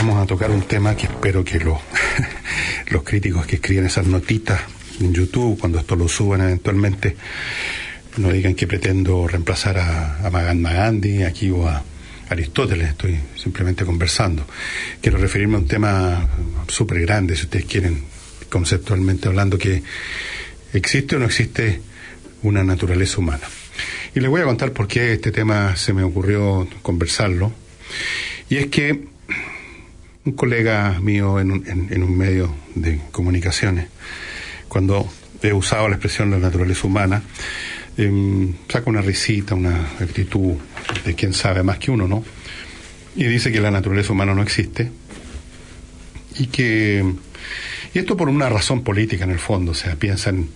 Vamos a tocar un tema que espero que lo, los críticos que escriben esas notitas en YouTube, cuando esto lo suban eventualmente, no digan que pretendo reemplazar a, a Mahatma Gandhi aquí o a Aristóteles, estoy simplemente conversando. Quiero referirme a un tema súper grande, si ustedes quieren, conceptualmente hablando, que existe o no existe una naturaleza humana. Y les voy a contar por qué este tema se me ocurrió conversarlo. Y es que un colega mío en un, en, un medio de comunicaciones, cuando he usado la expresión la naturaleza humana, eh, saca una risita, una actitud de quien sabe más que uno, ¿no? Y dice que la naturaleza humana no existe y que y esto por una razón política en el fondo, o sea, piensan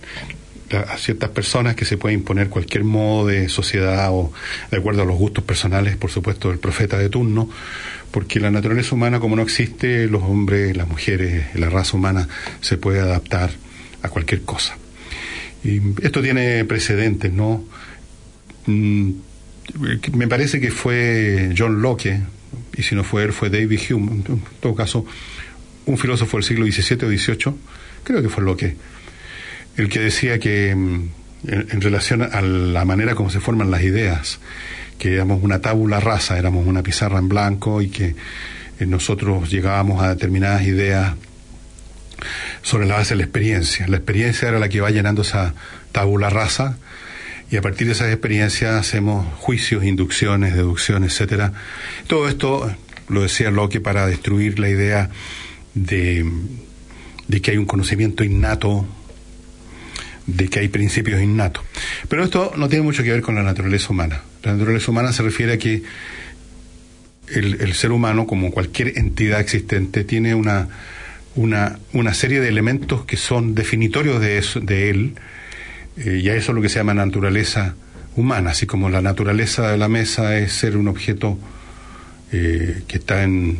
a ciertas personas que se puede imponer cualquier modo de sociedad o de acuerdo a los gustos personales, por supuesto, del profeta de turno, porque la naturaleza humana como no existe, los hombres, las mujeres, la raza humana se puede adaptar a cualquier cosa. Y esto tiene precedentes, ¿no? Mm, me parece que fue John Locke, y si no fue él, fue David Hume, en todo caso, un filósofo del siglo XVII o XVIII, creo que fue Locke, el que decía que mm, en, relación a la manera como se forman las ideas, que éramos una tábula rasa, éramos una pizarra en blanco y que eh, nosotros llegábamos a determinadas ideas sobre la base de la experiencia. La experiencia era la que va llenando esa tabula rasa y a partir de esas experiencias hacemos juicios, inducciones, deducciones, etcétera. Todo esto lo decía Locke para destruir la idea de, de que hay un conocimiento innato, de que hay principios innatos. Pero esto no tiene mucho que ver con la naturaleza humana. La naturaleza humana se refiere a que el, ser humano, como cualquier entidad existente, tiene una una, una serie de elementos que son definitorios de, eso, de él, eh, y a eso es lo que se llama naturaleza humana, así como la naturaleza de la mesa es ser un objeto eh, que está en,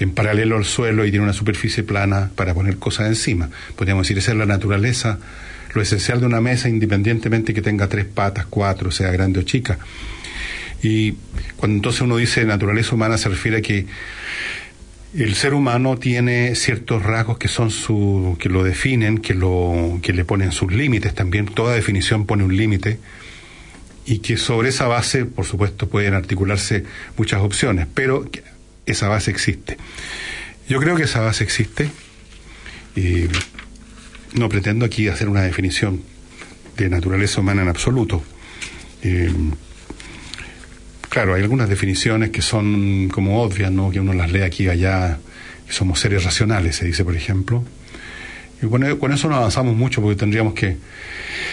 en paralelo al suelo y tiene una superficie plana para poner cosas encima. Podríamos decir, esa es la naturaleza, lo esencial de una mesa, independientemente que tenga tres patas, cuatro, sea grande o chica. Y cuando entonces uno dice naturaleza humana se refiere a que el ser humano tiene ciertos rasgos que son su, que lo definen, que lo, que le ponen sus límites también. Toda definición pone un límite y que sobre esa base, por supuesto, pueden articularse muchas opciones, pero esa base existe. Yo creo que esa base existe y no pretendo aquí hacer una definición de naturaleza humana en absoluto. Eh, Claro, hay algunas definiciones que son como obvias, ¿no? Que uno las lee aquí y allá, somos seres racionales, se dice, por ejemplo. Y bueno, con eso no avanzamos mucho porque tendríamos que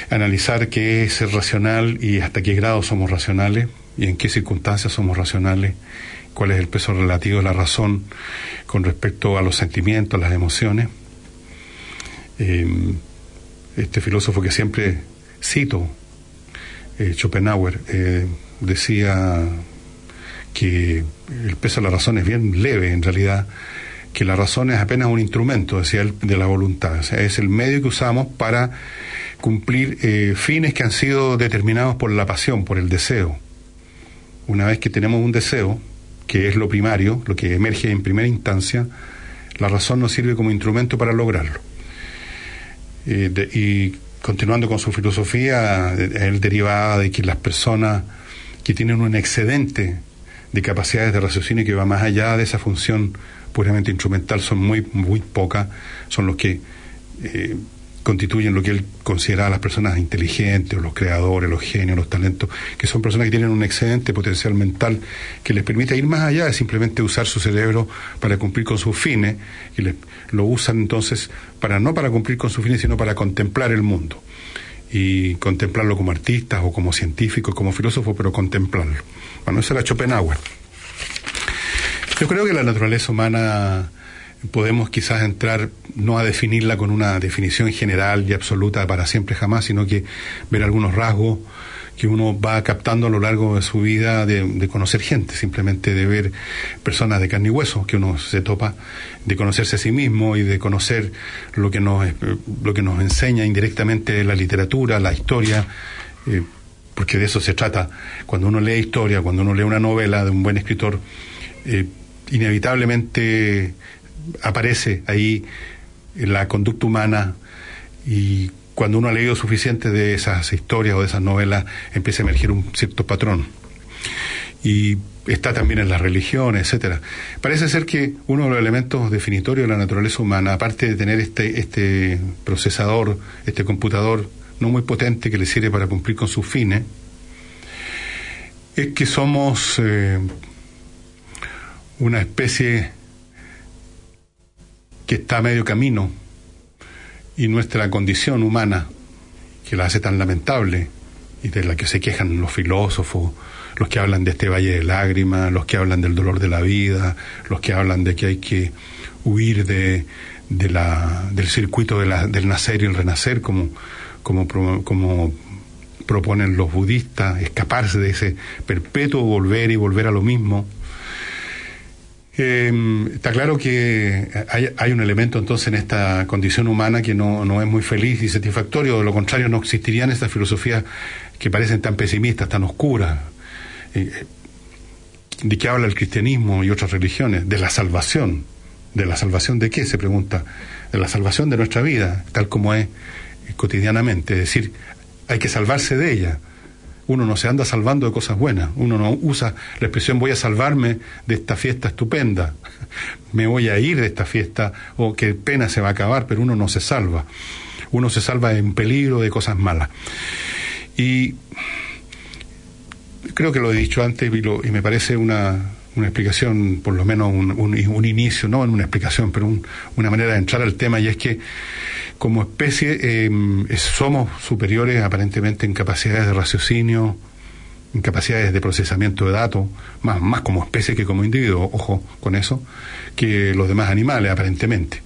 analizar qué es ser racional y hasta qué grado somos racionales y en qué circunstancias somos racionales, cuál es el peso relativo de la razón con respecto a los sentimientos, las emociones. Eh, este filósofo que siempre cito, eh, Schopenhauer, eh, decía que el peso de la razón es bien leve en realidad, que la razón es apenas un instrumento, decía él, de la voluntad, o sea, es el medio que usamos para cumplir eh, fines que han sido determinados por la pasión, por el deseo. Una vez que tenemos un deseo, que es lo primario, lo que emerge en primera instancia, la razón nos sirve como instrumento para lograrlo. Eh, y continuando con su filosofía, él derivaba de que las personas que tienen un excedente de capacidades de raciocinio que va más allá de esa función puramente instrumental, son muy, muy pocas, son los que eh, constituyen lo que él considera a las personas inteligentes, los creadores, los genios, los talentos, que son personas que tienen un excedente potencial mental que les permite ir más allá de simplemente usar su cerebro para cumplir con sus fines, y les, lo usan entonces para no para cumplir con sus fines, sino para contemplar el mundo y contemplarlo como artistas o como científicos, como filósofos, pero contemplarlo. Bueno, eso era Schopenhauer. Yo creo que la naturaleza humana podemos quizás entrar no a definirla con una definición general y absoluta para siempre jamás, sino que ver algunos rasgos que uno va captando a lo largo de su vida de, conocer gente, simplemente de ver personas de carne y hueso que uno se topa, de conocerse a sí mismo y de conocer lo que nos, lo que nos enseña indirectamente la literatura, la historia, eh, porque de eso se trata. Cuando uno lee historia, cuando uno lee una novela de un buen escritor, eh, inevitablemente aparece ahí la conducta humana y cuando uno ha leído suficiente de esas historias o de esas novelas empieza a emerger un cierto patrón. Y está también en las religiones, etcétera. Parece ser que uno de los elementos definitorios de la naturaleza humana, aparte de tener este, este procesador, este computador no muy potente que le sirve para cumplir con sus fines, es que somos eh, una especie que está a medio camino y nuestra condición humana, que la hace tan lamentable y de la que se quejan los filósofos, los que hablan de este valle de lágrimas, los que hablan del dolor de la vida, los que hablan de que hay que huir de, del circuito de la, del nacer y el renacer, como, como, como proponen los budistas, escaparse de ese perpetuo volver y volver a lo mismo. Eh, está claro que hay, un elemento entonces en esta condición humana que no, no es muy feliz y satisfactorio, de lo contrario no existirían estas filosofías que parecen tan pesimistas, tan oscuras. Eh, ¿De qué habla el cristianismo y otras religiones? De la salvación. ¿De la salvación de qué? Se pregunta. De la salvación de nuestra vida, tal como es cotidianamente. Es decir, hay que salvarse de ella uno no se anda salvando de cosas buenas, uno no usa la expresión voy a salvarme de esta fiesta estupenda, me voy a ir de esta fiesta o qué pena se va a acabar, pero uno no se salva, uno se salva en peligro de cosas malas. Y creo que lo he dicho antes y, me parece una, una explicación, por lo menos un, un, inicio, no en una explicación, pero una manera de entrar al tema, y es que como especie em, somos superiores aparentemente en capacidades de raciocinio, en capacidades de procesamiento de datos, más, más como especie que como individuo, ojo con eso, que los demás animales aparentemente.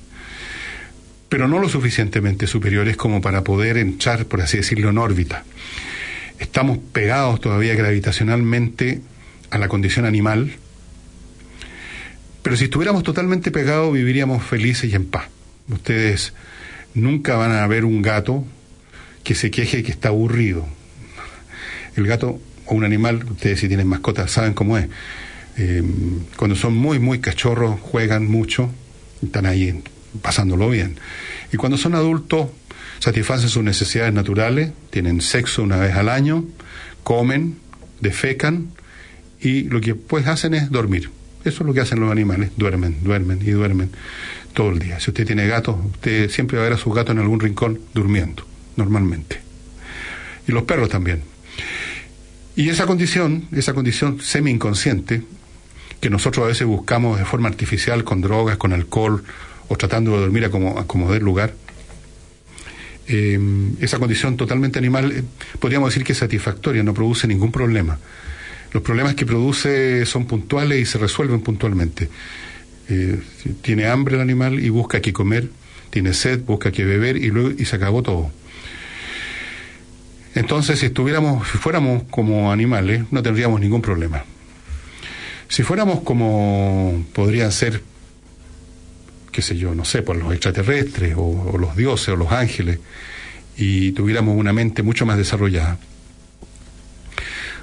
Pero no lo suficientemente superiores como para poder entrar, por así decirlo, en órbita. Estamos pegados todavía gravitacionalmente a la condición animal, pero si estuviéramos totalmente pegados viviríamos felices y en paz. Ustedes nunca van a ver un gato que se queje que está aburrido. El gato o un animal, ustedes si tienen mascotas saben cómo es. Eh, cuando son muy, muy cachorros, juegan mucho, están ahí pasándolo bien. Y cuando son adultos, satisfacen sus necesidades naturales, tienen sexo una vez al año, comen, defecan y lo que pues hacen es dormir. Eso es lo que hacen los animales, duermen, duermen y duermen todo el día. Si usted tiene gatos, usted siempre va a ver a su gato en algún rincón durmiendo, normalmente. Y los perros también. Y esa condición, esa condición semi-inconsciente, que nosotros a veces buscamos de forma artificial con drogas, con alcohol, o tratando de dormir a como, a como lugar, eh, esa condición totalmente animal, eh, podríamos decir que es satisfactoria, no produce ningún problema. Los problemas que produce son puntuales y se resuelven puntualmente. Eh, tiene hambre el animal y busca que comer, tiene sed, busca que beber y luego y se acabó todo. Entonces, si estuviéramos, si fuéramos como animales, no tendríamos ningún problema. Si fuéramos como podrían ser, qué sé yo, no sé, por los extraterrestres o los dioses o los ángeles, y tuviéramos una mente mucho más desarrollada,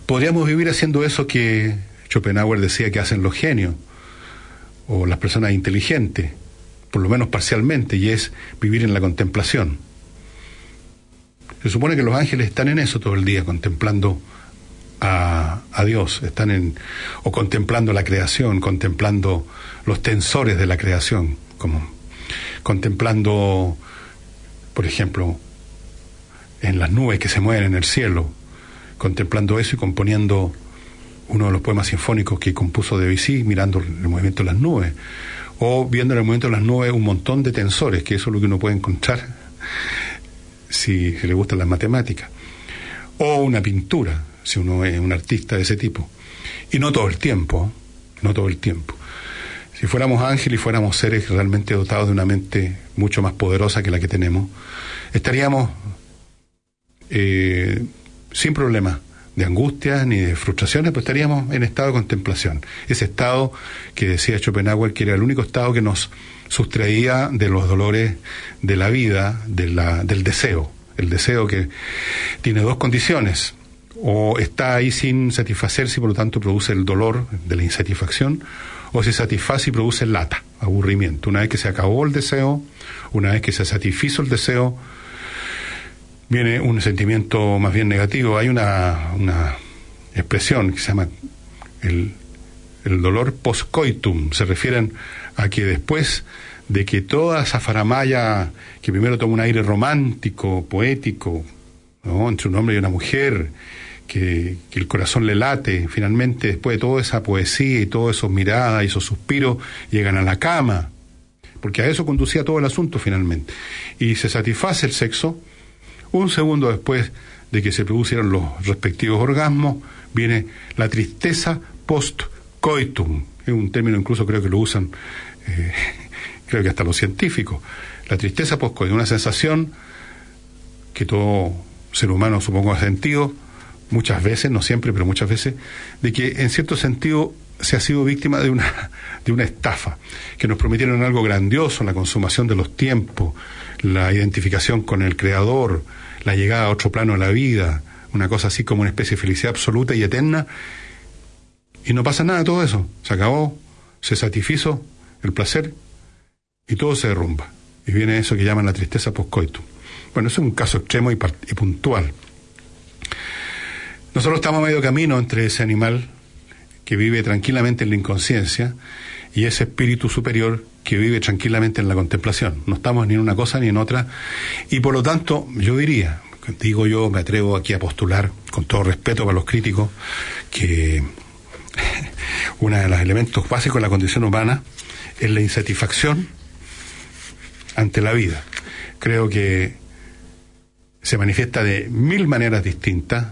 podríamos vivir haciendo eso que Schopenhauer decía que hacen los genios o las personas inteligentes, por lo menos parcialmente, y es vivir en la contemplación. Se supone que los ángeles están en eso todo el día, contemplando a, a, Dios, están en, o contemplando la creación, contemplando los tensores de la creación, como contemplando, por ejemplo, en las nubes que se mueven en el cielo, contemplando eso y componiendo uno de los poemas sinfónicos que compuso Debussy mirando el movimiento de las nubes, o viendo en el movimiento de las nubes un montón de tensores, que eso es lo que uno puede encontrar si, le gustan las matemáticas, o una pintura, si uno es un artista de ese tipo. Y no todo el tiempo, no todo el tiempo. si fuéramos ángeles y fuéramos seres realmente dotados de una mente mucho más poderosa que la que tenemos, estaríamos eh, sin problemas de angustias ni de frustraciones, pues estaríamos en estado de contemplación. Ese estado que decía Schopenhauer que era el único estado que nos sustraía de los dolores de la vida, de la, del deseo. El deseo que tiene dos condiciones. O está ahí sin satisfacerse y por lo tanto produce el dolor de la insatisfacción, o se satisface y produce lata, aburrimiento. Una vez que se acabó el deseo, una vez que se satisfizo el deseo, viene un sentimiento más bien negativo. Hay una, una expresión que se llama el, el dolor postcoitum. Se refieren a que después de que toda esa faramaya, que primero toma un aire romántico, poético, ¿no? entre un hombre y una mujer, que, que, el corazón le late, finalmente después de toda esa poesía y todas esas miradas y esos suspiros, llegan a la cama, porque a eso conducía todo el asunto finalmente. Y se satisface el sexo, un segundo después de que se producieron los respectivos orgasmos, viene la tristeza post-coitum. Es un término incluso creo que lo usan, eh, creo que hasta los científicos. La tristeza post-coitum, una sensación que todo ser humano supongo ha sentido, muchas veces, no siempre, pero muchas veces, de que en cierto sentido se ha sido víctima de una, de una estafa, que nos prometieron algo grandioso, la consumación de los tiempos, la identificación con el Creador, la llegada a otro plano de la vida, una cosa así como una especie de felicidad absoluta y eterna, y no pasa nada de todo eso. Se acabó, se satisfizo el placer y todo se derrumba. Y viene eso que llaman la tristeza postcoitum. Bueno, eso es un caso extremo y, y puntual. Nosotros estamos a medio camino entre ese animal que vive tranquilamente en la inconsciencia y ese espíritu superior que vive tranquilamente en la contemplación. No estamos ni en una cosa ni en otra. Y por lo tanto, yo diría, digo yo, me atrevo aquí a postular, con todo respeto para los críticos, que uno de los elementos básicos de la condición humana es la insatisfacción ante la vida. Creo que se manifiesta de mil maneras distintas,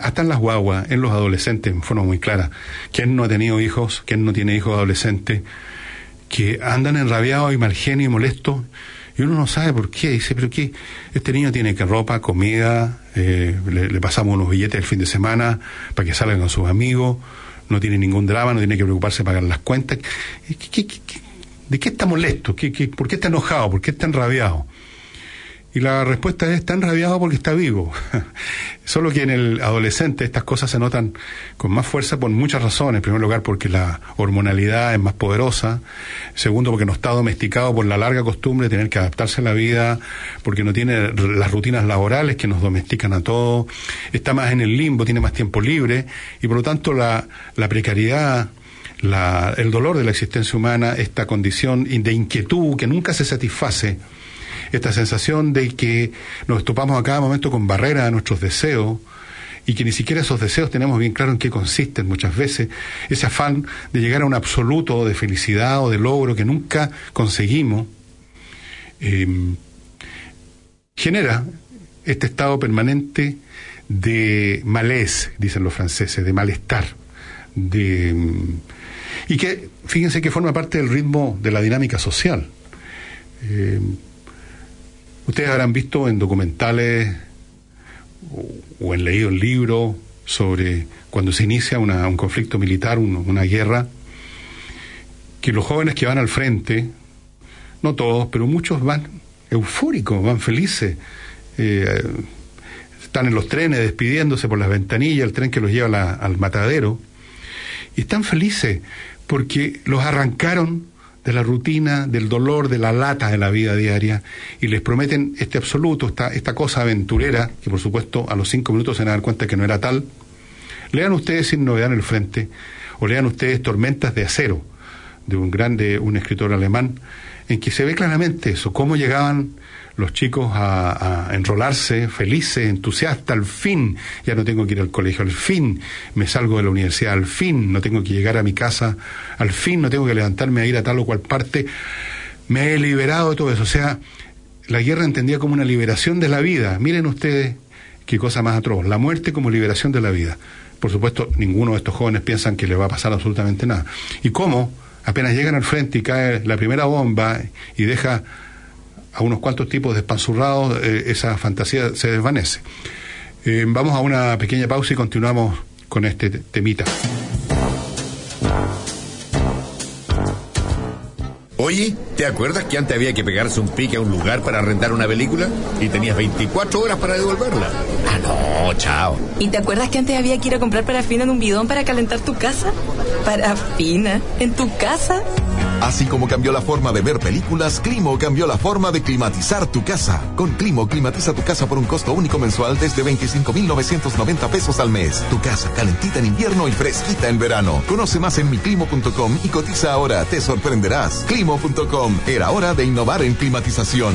hasta en las guaguas, en los adolescentes, en forma muy clara. ¿Quién no ha tenido hijos? ¿Quién no tiene hijos adolescentes? que andan enrabiados y mal genio y molestos, y uno no sabe por qué. Dice, pero ¿qué? Este niño tiene que ropa, comida, eh, le, pasamos unos billetes el fin de semana para que salgan con sus amigos, no tiene ningún drama, no tiene que preocuparse de pagar las cuentas. de qué está molesto? ¿Qué, por qué está enojado? ¿Por qué está enrabiado? Y la respuesta es, está enrabiado porque está vivo. Solo que en el adolescente estas cosas se notan con más fuerza por muchas razones. En primer lugar, porque la hormonalidad es más poderosa. Segundo, porque no está domesticado por la larga costumbre de tener que adaptarse a la vida, porque no tiene las rutinas laborales que nos domestican a todos. Está más en el limbo, tiene más tiempo libre y por lo tanto la, la precariedad, la, el dolor de la existencia humana, esta condición de inquietud que nunca se satisface, esta sensación de que nos topamos a cada momento con barreras a nuestros deseos y que ni siquiera esos deseos tenemos bien claro en qué consisten muchas veces, ese afán de llegar a un absoluto de felicidad o de logro que nunca conseguimos, em, genera este estado permanente de malés, dicen los franceses, de malestar, de, em, y que fíjense que forma parte del ritmo de la dinámica social. Em, Ustedes habrán visto en documentales o, en leído libros sobre cuando se inicia un conflicto militar, una guerra, que los jóvenes que van al frente, no todos, pero muchos van eufóricos, van felices, eh, están en los trenes despidiéndose por las ventanillas, el tren que los lleva al matadero, y están felices porque los arrancaron de la rutina, del dolor, de la lata de la vida diaria, y les prometen este absoluto, esta, esta cosa aventurera, que por supuesto a los cinco minutos se van a dar cuenta que no era tal. Lean ustedes Sin Novedad en el Frente, o lean ustedes Tormentas de Acero, de un grande, un escritor alemán, en que se ve claramente eso, cómo llegaban los chicos a, enrolarse felices, entusiastas, al fin ya no tengo que ir al colegio, al fin me salgo de la universidad, al fin no tengo que llegar a mi casa, al fin no tengo que levantarme a ir a tal o cual parte, me he liberado de todo eso. O sea, la guerra entendía como una liberación de la vida. Miren ustedes qué cosa más atroz, la muerte como liberación de la vida. Por supuesto, ninguno de estos jóvenes piensan que le va a pasar absolutamente nada. ¿Y cómo? apenas llegan al frente y cae la primera bomba y deja a unos cuantos tipos despanzurrados, eh, esa fantasía se desvanece. Eh, vamos a una pequeña pausa y continuamos con este temita. Oye, ¿te acuerdas que antes había que pegarse un pique a un lugar para arrendar una película? Y tenías 24 horas para devolverla. Ah, no, chao. ¿Y te acuerdas que antes había que ir a comprar parafina en un bidón para calentar tu casa? ¿Parafina? ¿En tu casa? Así como cambió la forma de ver películas, Climo cambió la forma de climatizar tu casa. Con Climo, climatiza tu casa por un costo único mensual desde 25,990 pesos al mes. Tu casa calentita en invierno y fresquita en verano. Conoce más en miclimo.com y cotiza ahora. Te sorprenderás. Climo.com. Era hora de innovar en climatización.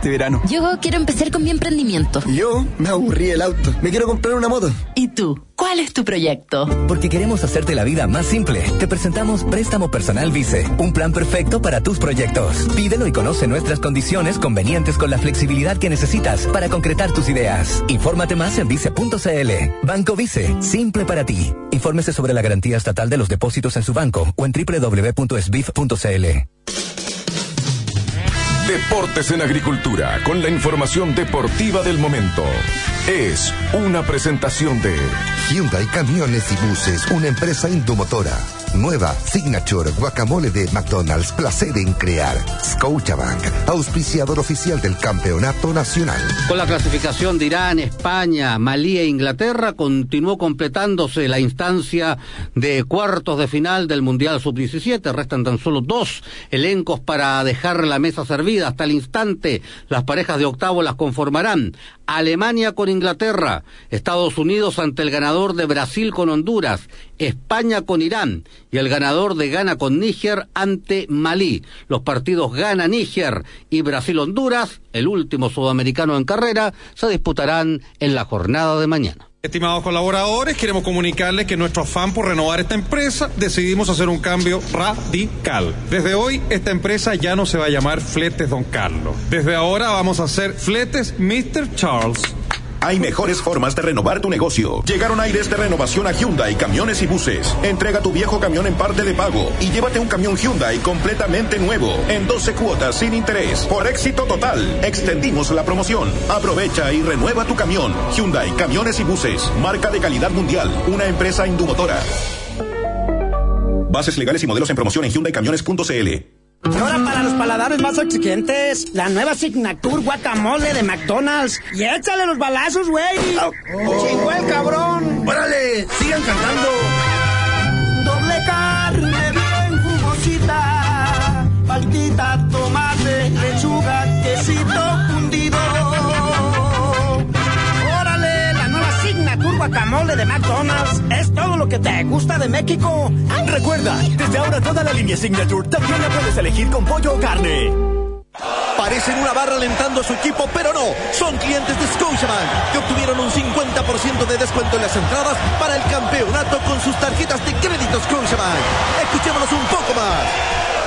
este verano. Yo quiero empezar con mi emprendimiento. Yo me aburrí el auto. Me quiero comprar una moto. ¿Y tú? ¿Cuál es tu proyecto? Porque queremos hacerte la vida más simple. Te presentamos Préstamo Personal Vice, un plan perfecto para tus proyectos. Pídelo y conoce nuestras condiciones convenientes con la flexibilidad que necesitas para concretar tus ideas. Infórmate más en vice.cl. Banco Vice, simple para ti. Infórmese sobre la garantía estatal de los depósitos en su banco o en www.sbif.cl. Deportes en Agricultura, con la información deportiva del momento. Es una presentación de Hyundai Camiones y Buses, una empresa indomotora. Nueva Signature Guacamole de McDonald's, placer en crear. Scotiabank, auspiciador oficial del Campeonato Nacional. Con la clasificación de Irán, España, Malí e Inglaterra, continuó completándose la instancia de cuartos de final del Mundial Sub-17. Restan tan solo dos elencos para dejar la mesa servida. Hasta el instante, las parejas de octavo las conformarán. Alemania con Inglaterra, Estados Unidos ante el ganador de Brasil con Honduras, España con Irán y el ganador de Ghana con Níger ante Malí. Los partidos Ghana-Níger y Brasil-Honduras, el último sudamericano en carrera, se disputarán en la jornada de mañana. Estimados colaboradores, queremos comunicarles que nuestro afán por renovar esta empresa decidimos hacer un cambio radical. Desde hoy, esta empresa ya no se va a llamar Fletes Don Carlos. Desde ahora vamos a hacer Fletes Mr. Charles. Hay mejores formas de renovar tu negocio. Llegaron aires de renovación a Hyundai, camiones y buses. Entrega tu viejo camión en parte de pago y llévate un camión Hyundai completamente nuevo, en 12 cuotas sin interés. Por éxito total, extendimos la promoción. Aprovecha y renueva tu camión. Hyundai, camiones y buses. Marca de calidad mundial. Una empresa indumotora. Bases legales y modelos en promoción en hyundaicamiones.cl. Ahora para los paladares más exigentes, la nueva Signature Guacamole de McDonald's. Y échale los balazos, güey. Chingó el cabrón. Órale, sigan cantando. Doble carne bien jugosita, paltita, tomate, lechuga, quesito fundido. Órale, la nueva Signature Guacamole de McDonald's. Lo que te gusta de México. Recuerda, desde ahora toda la línea Signature también la puedes elegir con pollo o carne. Parecen una barra alentando a su equipo, pero no. Son clientes de Scotiabank que obtuvieron un 50% de descuento en las entradas para el campeonato con sus tarjetas de crédito Scotiabank. Escuchémonos un poco más.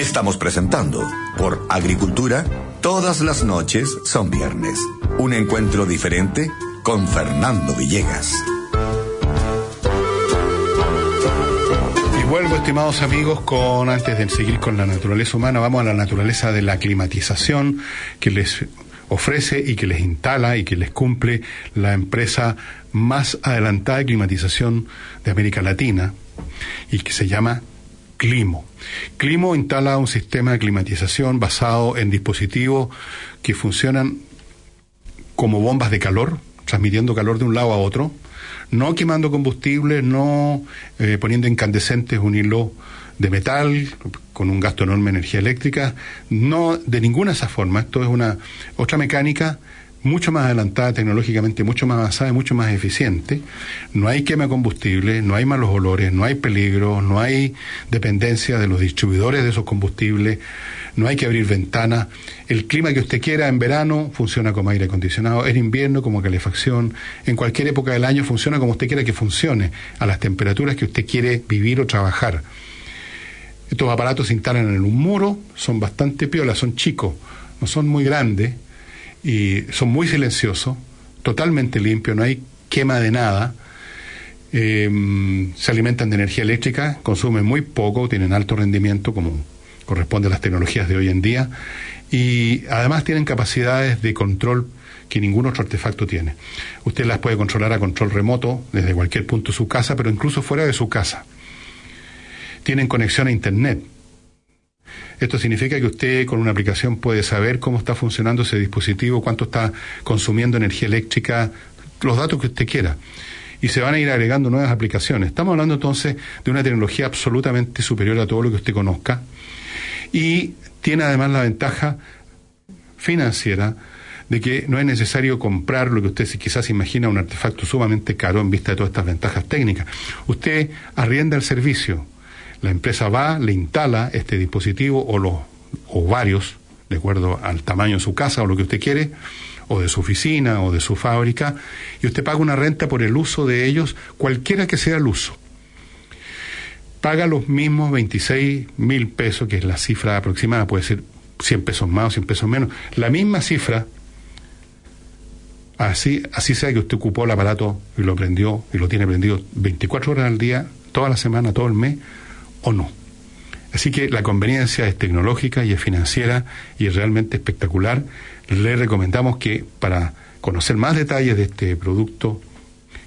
Estamos presentando por Agricultura, todas las noches son viernes. Un encuentro diferente con Fernando Villegas. Y vuelvo, estimados amigos, con antes de seguir con la naturaleza humana, vamos a la naturaleza de la climatización que les ofrece y que les instala y que les cumple la empresa más adelantada de climatización de América Latina y que se llama Climo. Climo instala un sistema de climatización basado en dispositivos que funcionan como bombas de calor, transmitiendo calor de un lado a otro, no quemando combustible, no eh, poniendo incandescentes un hilo de metal con un gasto enorme de energía eléctrica, no de ninguna de esas formas. Esto es una otra mecánica mucho más adelantada tecnológicamente, mucho más avanzada y mucho más eficiente. No hay quema de combustible, no hay malos olores, no hay peligro, no hay dependencia de los distribuidores de esos combustibles, no hay que abrir ventanas. El clima que usted quiera en verano funciona como aire acondicionado, en invierno como calefacción, en cualquier época del año funciona como usted quiera que funcione, a las temperaturas que usted quiere vivir o trabajar. Estos aparatos se instalan en un muro, son bastante piolas, son chicos, no son muy grandes y son muy silenciosos, totalmente limpios, no hay quema de nada. Eh, se alimentan de energía eléctrica, consumen muy poco, tienen alto rendimiento como corresponde a las tecnologías de hoy en día y además tienen capacidades de control que ningún otro artefacto tiene. Usted las puede controlar a control remoto desde cualquier punto de su casa, pero incluso fuera de su casa. Tienen conexión a Internet. Esto significa que usted con una aplicación puede saber cómo está funcionando ese dispositivo, cuánto está consumiendo energía eléctrica, los datos que usted quiera. Y se van a ir agregando nuevas aplicaciones. Estamos hablando entonces de una tecnología absolutamente superior a todo lo que usted conozca. Y tiene además la ventaja financiera de que no es necesario comprar lo que usted quizás imagina un artefacto sumamente caro en vista de todas estas ventajas técnicas. Usted arrienda el servicio la empresa va, le instala este dispositivo o, los, o varios, de acuerdo al tamaño de su casa o lo que usted quiere, o de su oficina o de su fábrica, y usted paga una renta por el uso de ellos, cualquiera que sea el uso. Paga los mismos 26 mil pesos, que es la cifra aproximada, puede ser 100 pesos más o 100 pesos menos, la misma cifra, así, así sea que usted ocupó el aparato y lo prendió y lo tiene prendido 24 horas al día, toda la semana, todo el mes, o no. Así que la conveniencia es tecnológica y es financiera y es realmente espectacular. Le recomendamos que para conocer más detalles de este producto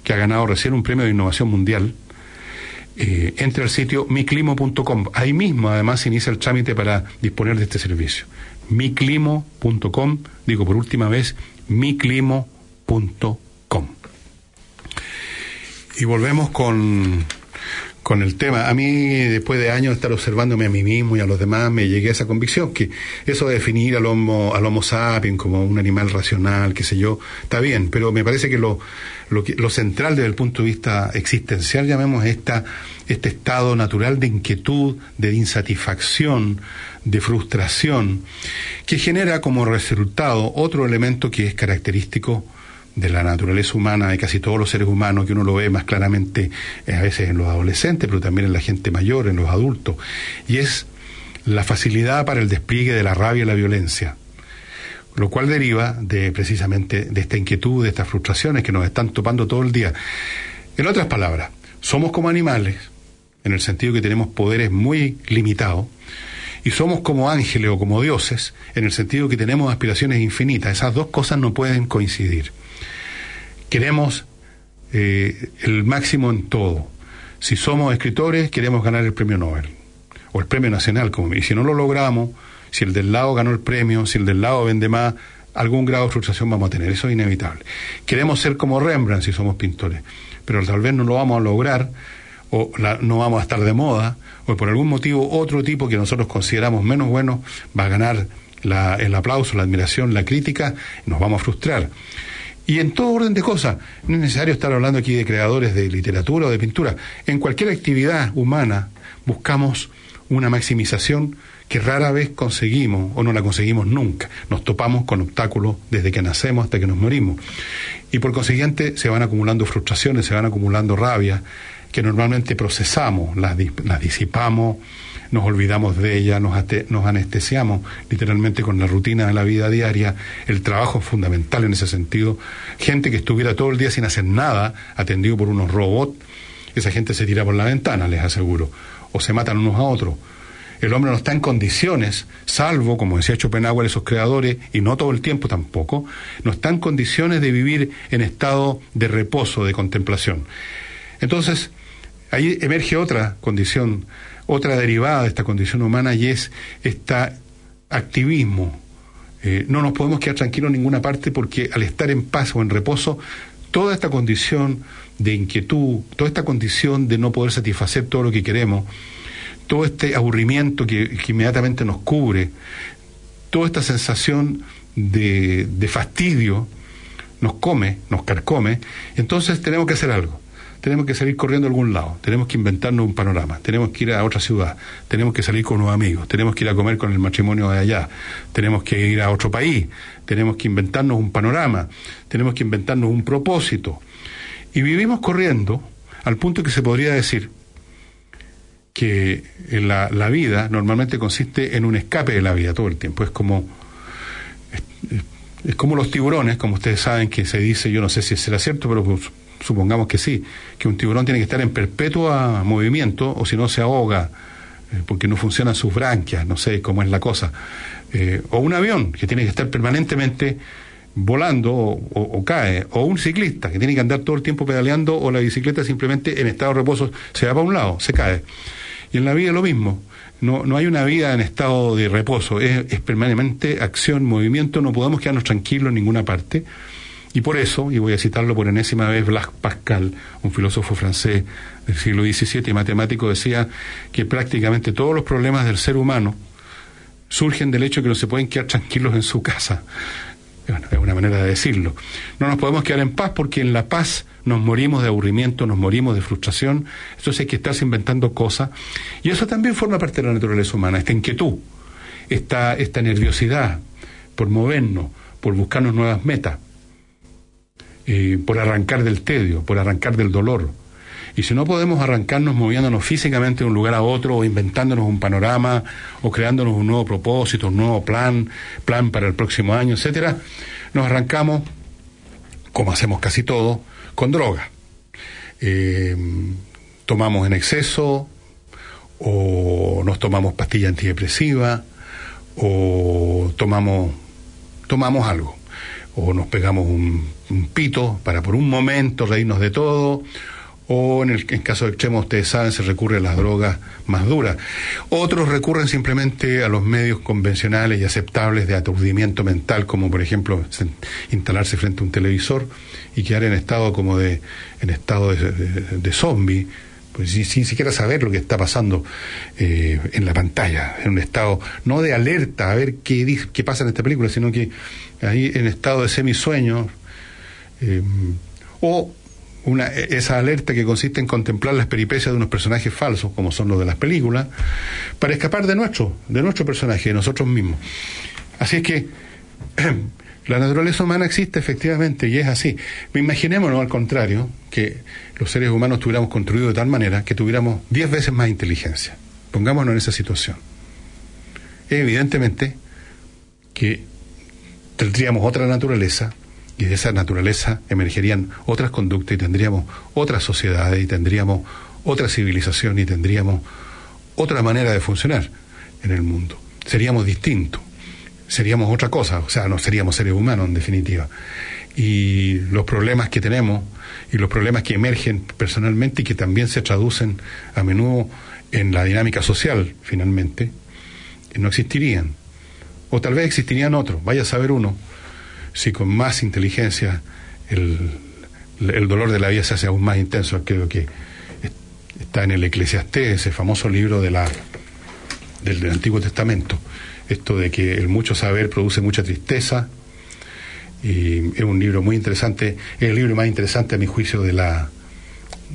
que ha ganado recién un premio de innovación mundial, eh, entre al sitio miclimo.com. Ahí mismo además se inicia el trámite para disponer de este servicio. miclimo.com, digo por última vez, miclimo.com. Y volvemos con con el tema. A mí, después de años de estar observándome a mí mismo y a los demás, me llegué a esa convicción que eso de definir al homo, al homo sapiens como un animal racional, qué sé yo, está bien, pero me parece que lo, lo, lo central desde el punto de vista existencial, llamemos esta, este estado natural de inquietud, de insatisfacción, de frustración, que genera como resultado otro elemento que es característico de la naturaleza humana, de casi todos los seres humanos, que uno lo ve más claramente eh, a veces en los adolescentes, pero también en la gente mayor, en los adultos, y es la facilidad para el despliegue de la rabia y la violencia, lo cual deriva de precisamente de esta inquietud, de estas frustraciones que nos están topando todo el día. En otras palabras, somos como animales, en el sentido que tenemos poderes muy limitados, y somos como ángeles o como dioses, en el sentido que tenemos aspiraciones infinitas. Esas dos cosas no pueden coincidir queremos eh, el máximo en todo. Si somos escritores, queremos ganar el premio Nobel o el premio nacional, como y si no lo logramos, si el del lado ganó el premio, si el del lado vende más, algún grado de frustración vamos a tener, eso es inevitable. Queremos ser como Rembrandt si somos pintores, pero tal vez no lo vamos a lograr o no vamos a estar de moda o por algún motivo otro tipo que nosotros consideramos menos bueno va a ganar el aplauso, la admiración, la crítica, nos vamos a frustrar. Y en todo orden de cosas. No es necesario estar hablando aquí de creadores de literatura o de pintura. En cualquier actividad humana buscamos una maximización que rara vez conseguimos o no la conseguimos nunca. Nos topamos con obstáculos desde que nacemos hasta que nos morimos. Y por consiguiente se van acumulando frustraciones, se van acumulando rabia, que normalmente procesamos, las, las disipamos, nos olvidamos de ella, nos, anestesiamos literalmente con la rutina de la vida diaria, el trabajo es fundamental en ese sentido, gente que estuviera todo el día sin hacer nada, atendido por unos robots, esa gente se tira por la ventana, les aseguro, o se matan unos a otros. El hombre no está en condiciones, salvo, como decía Schopenhauer, esos creadores, y no todo el tiempo tampoco, no está en condiciones de vivir en estado de reposo, de contemplación. Entonces, ahí emerge otra condición, otra derivada de esta condición humana, y es este activismo. Eh, no nos podemos quedar tranquilos en ninguna parte porque al estar en paz o en reposo, toda esta condición de inquietud, toda esta condición de no poder satisfacer todo lo que queremos, todo este aburrimiento que, inmediatamente nos cubre, toda esta sensación de, de fastidio nos come, nos carcome, entonces tenemos que hacer algo tenemos que salir corriendo a algún lado, tenemos que inventarnos un panorama, tenemos que ir a otra ciudad, tenemos que salir con unos amigos, tenemos que ir a comer con el matrimonio de allá, tenemos que ir a otro país, tenemos que inventarnos un panorama, tenemos que inventarnos un propósito. Y vivimos corriendo al punto que se podría decir que la, la vida normalmente consiste en un escape de la vida todo el tiempo, es como es como los tiburones, como ustedes saben que se dice, yo no sé si será cierto, pero supongamos que sí, que un tiburón tiene que estar en perpetuo movimiento o si no se ahoga eh, porque no funcionan sus branquias, no sé cómo es la cosa. Eh, o un avión que tiene que estar permanentemente volando o, cae, o un ciclista que tiene que andar todo el tiempo pedaleando o la bicicleta simplemente en estado de reposo se va para un lado, se cae. Y en la vida lo mismo. No, no hay una vida en estado de reposo, es, es permanentemente acción, movimiento, no podemos quedarnos tranquilos en ninguna parte. Y por eso, y voy a citarlo por enésima vez, Blas Pascal, un filósofo francés del siglo XVII y matemático, decía que prácticamente todos los problemas del ser humano surgen del hecho de que no se pueden quedar tranquilos en su casa. Es una manera de decirlo. No nos podemos quedar en paz porque en la paz nos morimos de aburrimiento, nos morimos de frustración, entonces hay que estarse inventando cosas. Y eso también forma parte de la naturaleza humana, esta inquietud, esta, esta nerviosidad por movernos, por buscarnos nuevas metas. Eh, por arrancar del tedio, por arrancar del dolor. Y si no podemos arrancarnos moviéndonos físicamente de un lugar a otro, o inventándonos un panorama, o creándonos un nuevo propósito, un nuevo plan, plan para el próximo año, etcétera, nos arrancamos, como hacemos casi todo, con droga. Eh, tomamos en exceso, o nos tomamos pastilla antidepresiva, o tomamos, tomamos algo o nos pegamos un, pito para por un momento reírnos de todo, o en el en caso extremo, ustedes saben, se recurre a las drogas más duras. Otros recurren simplemente a los medios convencionales y aceptables de aturdimiento mental, como por ejemplo instalarse frente a un televisor y quedar en estado como de, en estado de, de, zombie, pues sin, siquiera saber lo que está pasando eh, en la pantalla, en un estado no de alerta a ver qué, qué pasa en esta película, sino que ahí en estado de semisueño, eh, o una, esa alerta que consiste en contemplar las peripecias de unos personajes falsos, como son los de las películas, para escapar de nuestro, de nuestro personaje, de nosotros mismos. Así es que la naturaleza humana existe efectivamente y es así. Imaginémonos al contrario, que los seres humanos tuviéramos construido de tal manera que tuviéramos diez veces más inteligencia. Pongámonos en esa situación. Evidentemente que tendríamos otra naturaleza y de esa naturaleza emergerían otras conductas y tendríamos otras sociedades y tendríamos otra civilización y tendríamos otra manera de funcionar en el mundo. Seríamos distintos, seríamos otra cosa, o sea, no seríamos seres humanos en definitiva. Y los problemas que tenemos y los problemas que emergen personalmente y que también se traducen a menudo en la dinámica social, finalmente, no existirían o tal vez existirían otros, vaya a saber uno, si con más inteligencia el, dolor de la vida se hace aún más intenso, creo que está en el Eclesiastés, ese famoso libro del, Antiguo Testamento, esto de que el mucho saber produce mucha tristeza, y es un libro muy interesante, es el libro más interesante a mi juicio de la,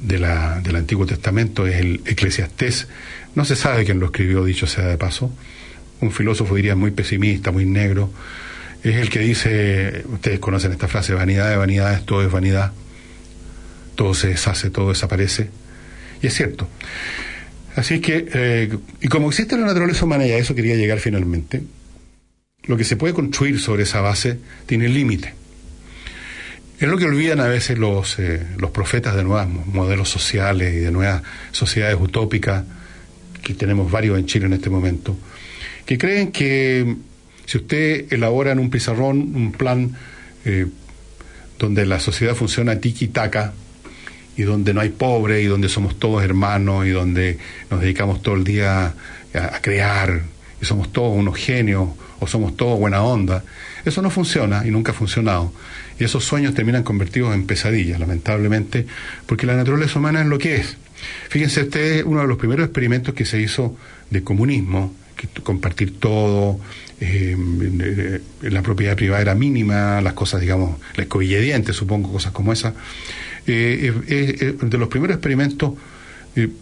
de la, del Antiguo Testamento, es el Eclesiastés, no se sabe quién lo escribió, dicho sea de paso, un filósofo diría muy pesimista, muy negro, es el que dice, ustedes conocen esta frase, vanidad de vanidades, todo es vanidad, todo se deshace, todo desaparece. Y es cierto. Así que, eh, y como existe la naturaleza humana, y a eso quería llegar finalmente, lo que se puede construir sobre esa base tiene límite. Es lo que olvidan a veces los, eh, los profetas de nuevos modelos sociales y de nuevas sociedades utópicas, que tenemos varios en Chile en este momento, que creen que si usted elabora en un pizarrón un plan eh, donde la sociedad funciona tiki-taka, y donde no hay pobre y donde somos todos hermanos y donde nos dedicamos todo el día a, crear y somos todos unos genios o somos todos buena onda. Eso no funciona y nunca ha funcionado. Y esos sueños terminan convertidos en pesadillas, lamentablemente, porque la naturaleza humana es lo que es. Fíjense ustedes, uno de los primeros experimentos que se hizo de comunismo, compartir todo, eh, la propiedad privada era mínima, las cosas, digamos, la escobilla de supongo, cosas como esas, eh, eh, eh, de los primeros experimentos,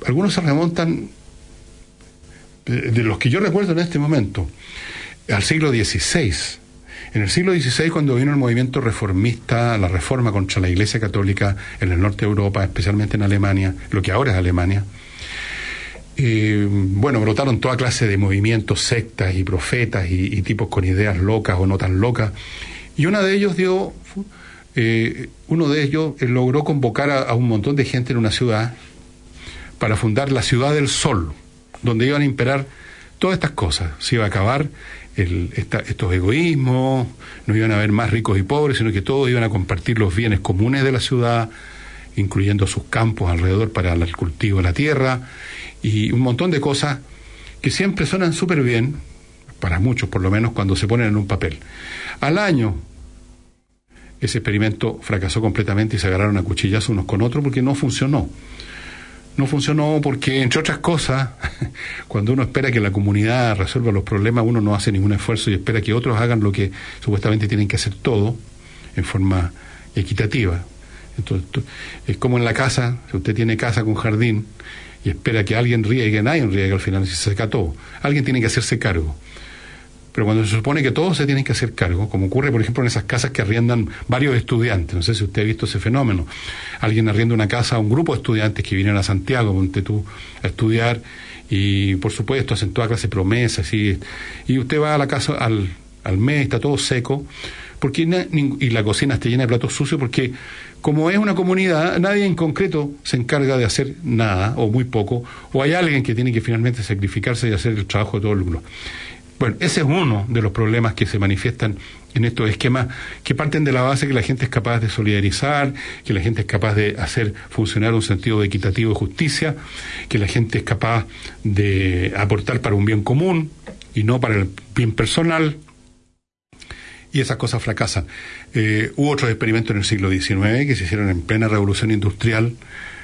algunos se remontan, de, los que yo recuerdo en este momento, al siglo XVI. En el siglo XVI, cuando vino el movimiento reformista, la reforma contra la Iglesia Católica en el norte de Europa, especialmente en Alemania, lo que ahora es Alemania, bueno, brotaron toda clase de movimientos, sectas y profetas y, tipos con ideas locas o no tan locas. Y una de ellos dio eh, uno de ellos eh, logró convocar a, un montón de gente en una ciudad para fundar la ciudad del sol, donde iban a imperar todas estas cosas. Se iba a acabar estos egoísmos, no iban a haber más ricos y pobres, sino que todos iban a compartir los bienes comunes de la ciudad, incluyendo sus campos alrededor para el cultivo de la tierra, y un montón de cosas que siempre suenan súper bien, para muchos por lo menos, cuando se ponen en un papel. Al año ese experimento fracasó completamente y se agarraron a cuchillas unos con otros porque no funcionó. No funcionó porque, entre otras cosas, cuando uno espera que la comunidad resuelva los problemas, uno no hace ningún esfuerzo y espera que otros hagan lo que supuestamente tienen que hacer todo en forma equitativa. Entonces, es como en la casa, si usted tiene casa con jardín y espera que alguien riegue, nadie riegue al final se seca todo. Alguien tiene que hacerse cargo. Pero cuando se supone que todos se tienen que hacer cargo, como ocurre, por ejemplo, en esas casas que arriendan varios estudiantes, no sé si usted ha visto ese fenómeno, alguien arrienda una casa a un grupo de estudiantes que vienen a Santiago, ponte tú, a estudiar, y por supuesto hacen toda clase de promesas, y, y usted va a la casa al, al mes, está todo seco, porque y la cocina está llena de platos sucios, porque como es una comunidad, nadie en concreto se encarga de hacer nada, o muy poco, o hay alguien que tiene que finalmente sacrificarse y hacer el trabajo de todo el mundo. Bueno, ese es uno de los problemas que se manifiestan en estos esquemas que parten de la base que la gente es capaz de solidarizar, que la gente es capaz de hacer funcionar un sentido de equitativo de justicia, que la gente es capaz de aportar para un bien común y no para el bien personal. Y esas cosas fracasan. Eh, hubo otros experimentos en el siglo XIX que se hicieron en plena revolución industrial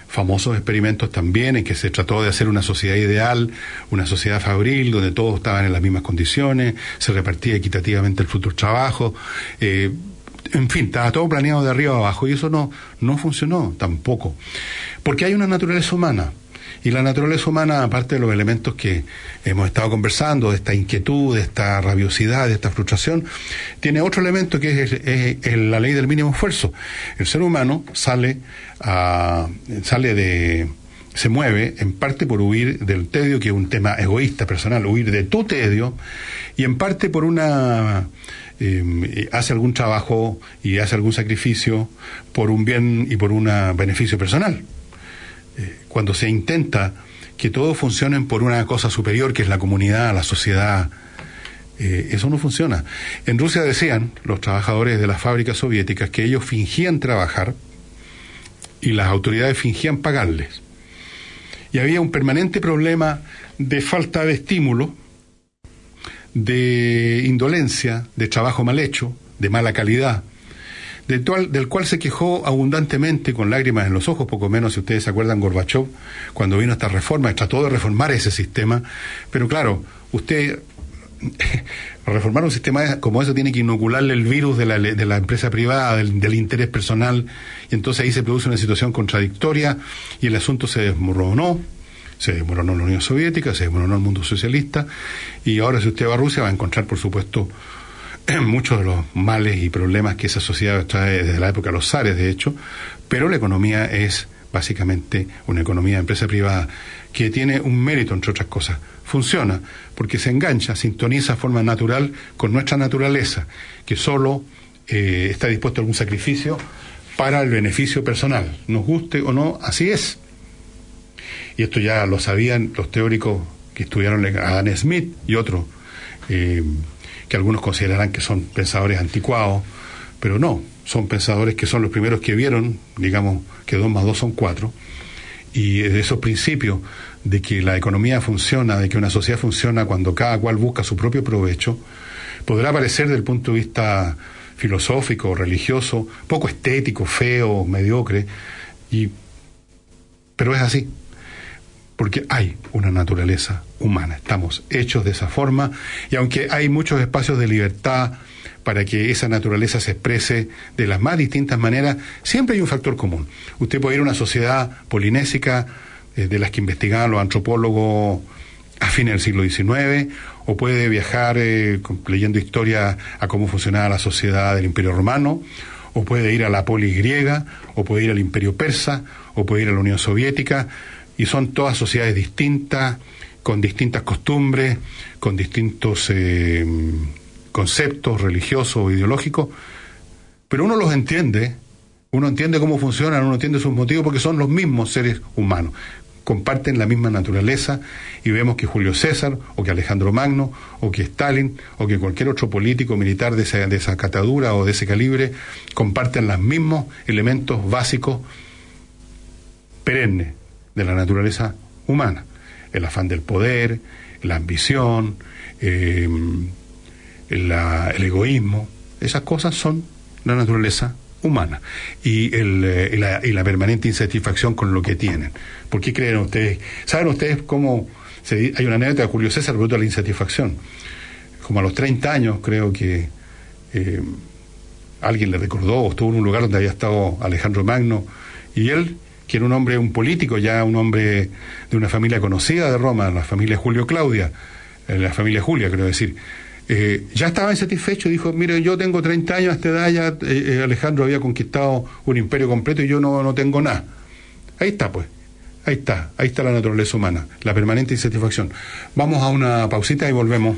famosos experimentos también en que se trató de hacer una sociedad ideal, una sociedad fabril, donde todos estaban en las mismas condiciones, se repartía equitativamente el futuro trabajo. Eh, en fin, estaba todo planeado de arriba a abajo y eso no, no funcionó tampoco. Porque hay una naturaleza humana y la naturaleza humana, aparte de los elementos que hemos estado conversando, de esta inquietud, de esta rabiosidad, de esta frustración, tiene otro elemento que es, la ley del mínimo esfuerzo. El ser humano sale, a, sale de se mueve en parte por huir del tedio, que es un tema egoísta, personal, huir de tu tedio, y en parte por una eh, hace algún trabajo y hace algún sacrificio por un bien y por un beneficio personal cuando se intenta que todos funcionen por una cosa superior que es la comunidad, la sociedad, eh, eso no funciona. En Rusia decían los trabajadores de las fábricas soviéticas que ellos fingían trabajar y las autoridades fingían pagarles. Y había un permanente problema de falta de estímulo, de indolencia, de trabajo mal hecho, de mala calidad del cual, se quejó abundantemente con lágrimas en los ojos, poco menos si ustedes se acuerdan Gorbachev, cuando vino esta reforma, trató de reformar ese sistema, pero claro, usted reformar un sistema como eso tiene que inocularle el virus de la, de la empresa privada, del, interés personal, y entonces ahí se produce una situación contradictoria y el asunto se desmoronó, se desmoronó la Unión Soviética, se desmoronó el mundo socialista, y ahora si usted va a Rusia va a encontrar, por supuesto, muchos de los males y problemas que esa sociedad trae desde la época de los zares, de hecho, pero la economía es básicamente una economía de empresa privada, que tiene un mérito, entre otras cosas. Funciona porque se engancha, sintoniza de forma natural con nuestra naturaleza, que solo eh, está dispuesto a algún sacrificio para el beneficio personal, nos guste o no, así es. Y esto ya lo sabían los teóricos que estudiaron Adam Smith y otros, eh, que algunos considerarán que son pensadores anticuados, pero no, son pensadores que son los primeros que vieron, digamos, que dos más dos son cuatro, y de esos principios de que la economía funciona, de que una sociedad funciona cuando cada cual busca su propio provecho, podrá parecer desde el punto de vista filosófico, religioso, poco estético, feo, mediocre, y, pero es así, porque hay una naturaleza humana, estamos hechos de esa forma, y aunque hay muchos espacios de libertad para que esa naturaleza se exprese de las más distintas maneras, siempre hay un factor común. Usted puede ir a una sociedad polinésica, eh, de las que investigaban los antropólogos a fines del siglo XIX, o puede viajar eh, leyendo historia a cómo funcionaba la sociedad del Imperio Romano, o puede ir a la polis griega, o puede ir al Imperio Persa, o puede ir a la Unión Soviética, y son todas sociedades distintas, con distintas costumbres, con distintos eh, conceptos religiosos o ideológicos, pero uno los entiende, uno entiende cómo funcionan, uno entiende sus motivos porque son los mismos seres humanos comparten la misma naturaleza y vemos que Julio César o que Alejandro Magno o que Stalin o que cualquier otro político militar de esa, de esa catadura o de ese calibre comparten los mismos elementos básicos perennes de la naturaleza humana. El afán del poder, la ambición, eh, el egoísmo, esas cosas son la naturaleza humana y, el, eh, la, y, la, permanente insatisfacción con lo que tienen. ¿Por qué creen ustedes? ¿Saben ustedes cómo se, hay una anécdota de Julio César de la insatisfacción? Como a los 30 años creo que eh, alguien le recordó, estuvo en un lugar donde había estado Alejandro Magno y él, que era un hombre, un político, ya un hombre de una familia conocida de Roma, la familia Julio Claudia, eh, la familia Julia, creo decir, eh, ya estaba insatisfecho, dijo, mire, yo tengo 30 años a esta edad, ya eh, eh, Alejandro había conquistado un imperio completo y yo no, no tengo nada. Ahí está, pues. Ahí está, ahí está la naturaleza humana, la permanente insatisfacción. Vamos a una pausita y volvemos.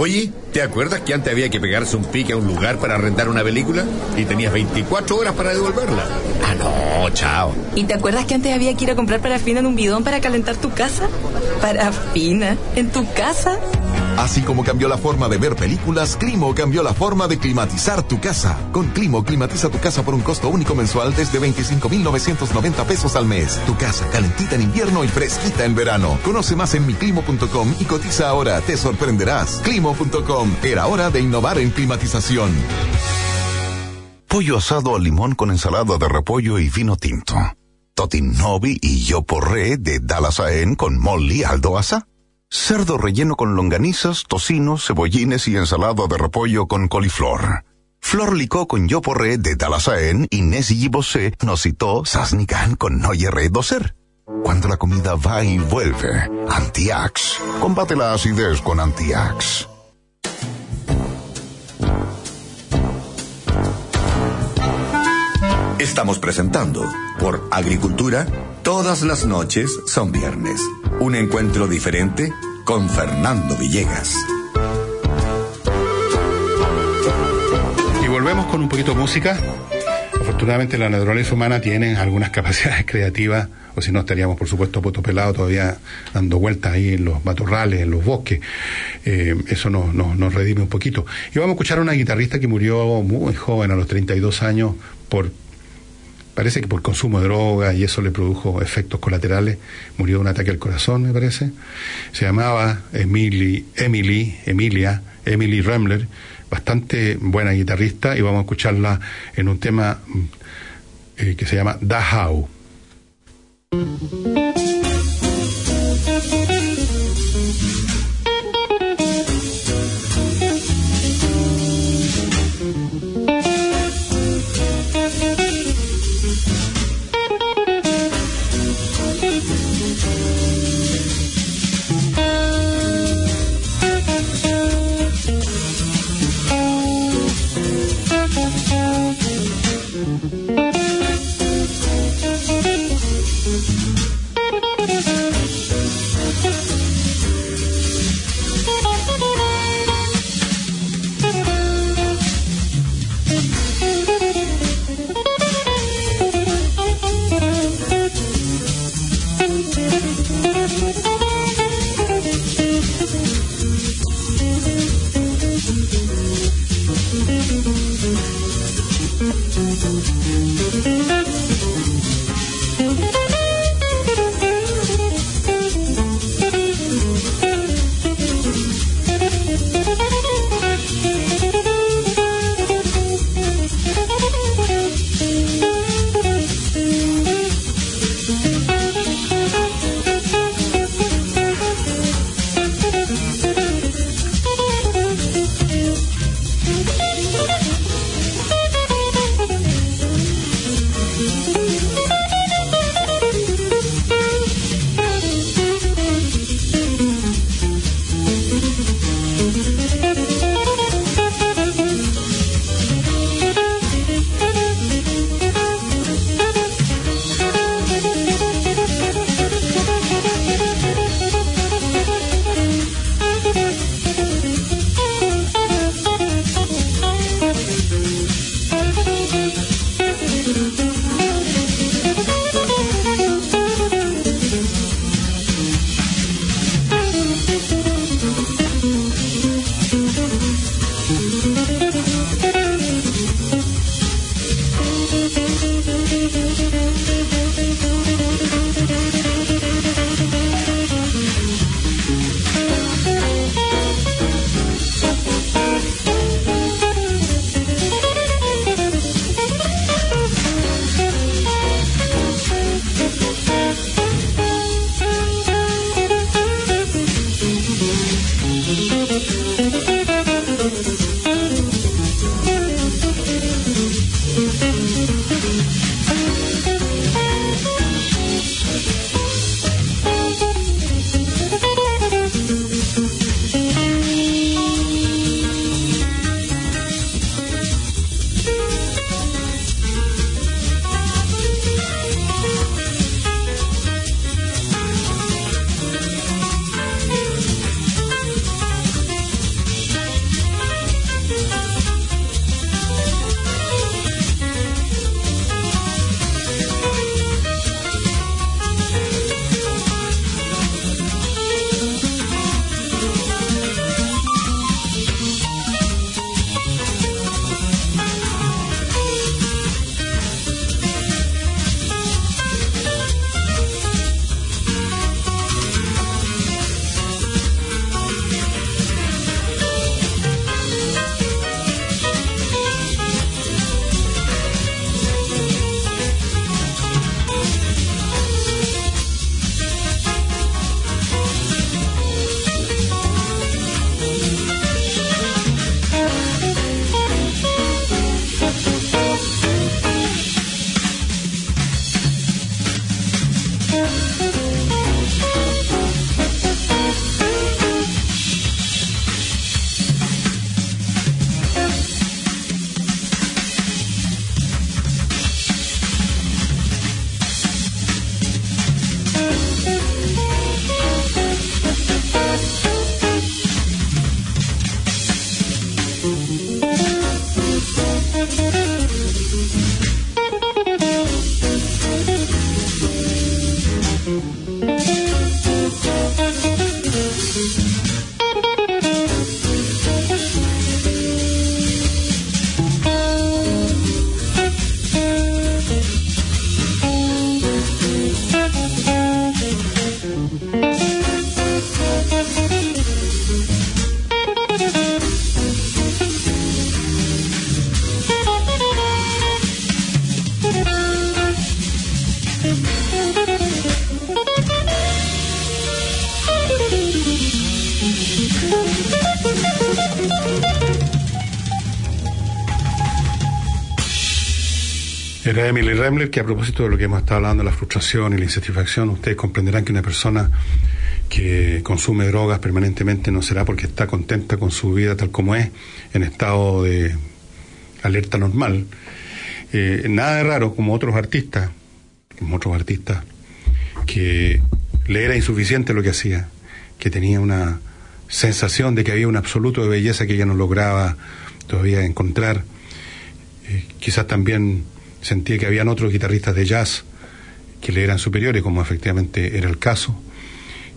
Oye, ¿te acuerdas que antes había que pegarse un pique a un lugar para arrendar una película? Y tenías 24 horas para devolverla. Ah, no, chao. ¿Y te acuerdas que antes había que ir a comprar parafina en un bidón para calentar tu casa? ¿Parafina? ¿En tu casa? Así como cambió la forma de ver películas, Climo cambió la forma de climatizar tu casa. Con Climo climatiza tu casa por un costo único mensual desde 25.990 pesos al mes. Tu casa calentita en invierno y fresquita en verano. Conoce más en miclimo.com y cotiza ahora, te sorprenderás. Climo.com, era hora de innovar en climatización. Pollo asado al limón con ensalada de repollo y vino tinto. Totinovi y yo porré de Dallas con Molly Aldo Asa cerdo relleno con longanizas, tocino, cebollines y ensalada de repollo con coliflor. Flor licó con yoporre de Dalasaen y Nessie Bosé nos citó Sasnigan con Noyerre Doser. Cuando la comida va y vuelve, Antiax. Combate la acidez con Antiax. Estamos presentando por Agricultura, todas las noches son viernes. Un encuentro diferente con Fernando Villegas. Y volvemos con un poquito de música. Afortunadamente la naturaleza humana tiene algunas capacidades creativas, o si no estaríamos por supuesto potopelados todavía dando vueltas ahí en los matorrales, en los bosques. Eh, eso nos, nos, nos redime un poquito. Y vamos a escuchar a una guitarrista que murió muy joven, a los 32 años, por parece que por consumo de droga y eso le produjo efectos colaterales, murió de un ataque al corazón, me parece. Se llamaba Emily, Emily, Emilia, Emily Rambler, bastante buena guitarrista y vamos a escucharla en un tema mm, eh, que se llama Da Dachau. Emily Remler que a propósito de lo que hemos estado hablando, la frustración y la insatisfacción, ustedes comprenderán que una persona que consume drogas permanentemente no será porque está contenta con su vida tal como es, en estado de alerta normal. Eh, nada de raro, como otros artistas, como otros artistas, que le era insuficiente lo que hacía, que tenía una sensación de que había un absoluto de belleza que ella no lograba todavía encontrar. Eh, quizás también sentía que habían otros guitarristas de jazz que le eran superiores, como efectivamente era el caso.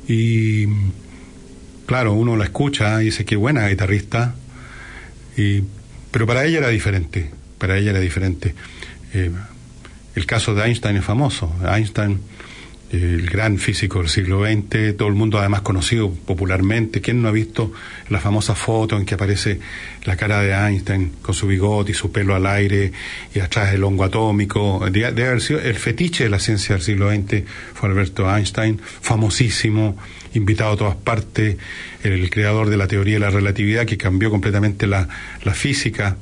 Y claro, uno la escucha y dice que buena guitarrista, y, pero para ella era diferente, para ella era diferente. Eh, el caso de Einstein es famoso. Einstein el gran físico del siglo XX, todo el mundo además conocido popularmente. ¿Quién no ha visto la famosa foto en que aparece la cara de Einstein con su bigote y su pelo al aire y atrás el hongo atómico? Debe haber sido el fetiche de la ciencia del siglo XX fue Alberto Einstein, famosísimo, invitado a todas partes, el creador de la teoría de la relatividad que cambió completamente la, la física,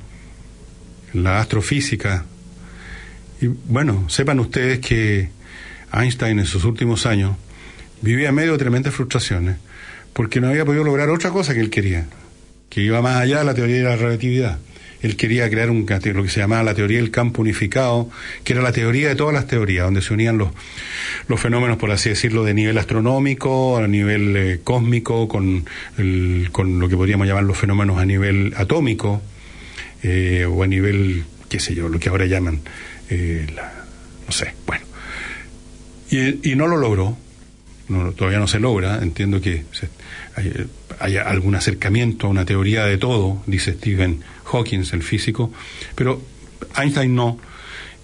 la astrofísica. Y bueno, sepan ustedes que Einstein en sus últimos años vivía medio de tremendas frustraciones porque no había podido lograr otra cosa que él quería, que iba más allá de la teoría de la relatividad. Él quería crear un, lo que se llamaba la teoría del campo unificado, que era la teoría de todas las teorías, donde se unían los, los fenómenos, por así decirlo, de nivel astronómico, a nivel eh, cósmico, con, con lo que podríamos llamar los fenómenos a nivel atómico, eh, o a nivel, qué sé yo, lo que ahora llaman, eh, no sé, bueno. Y, no lo logró, todavía no se logra, entiendo que hay, algún acercamiento a una teoría de todo, dice Stephen Hawking, el físico, pero Einstein no.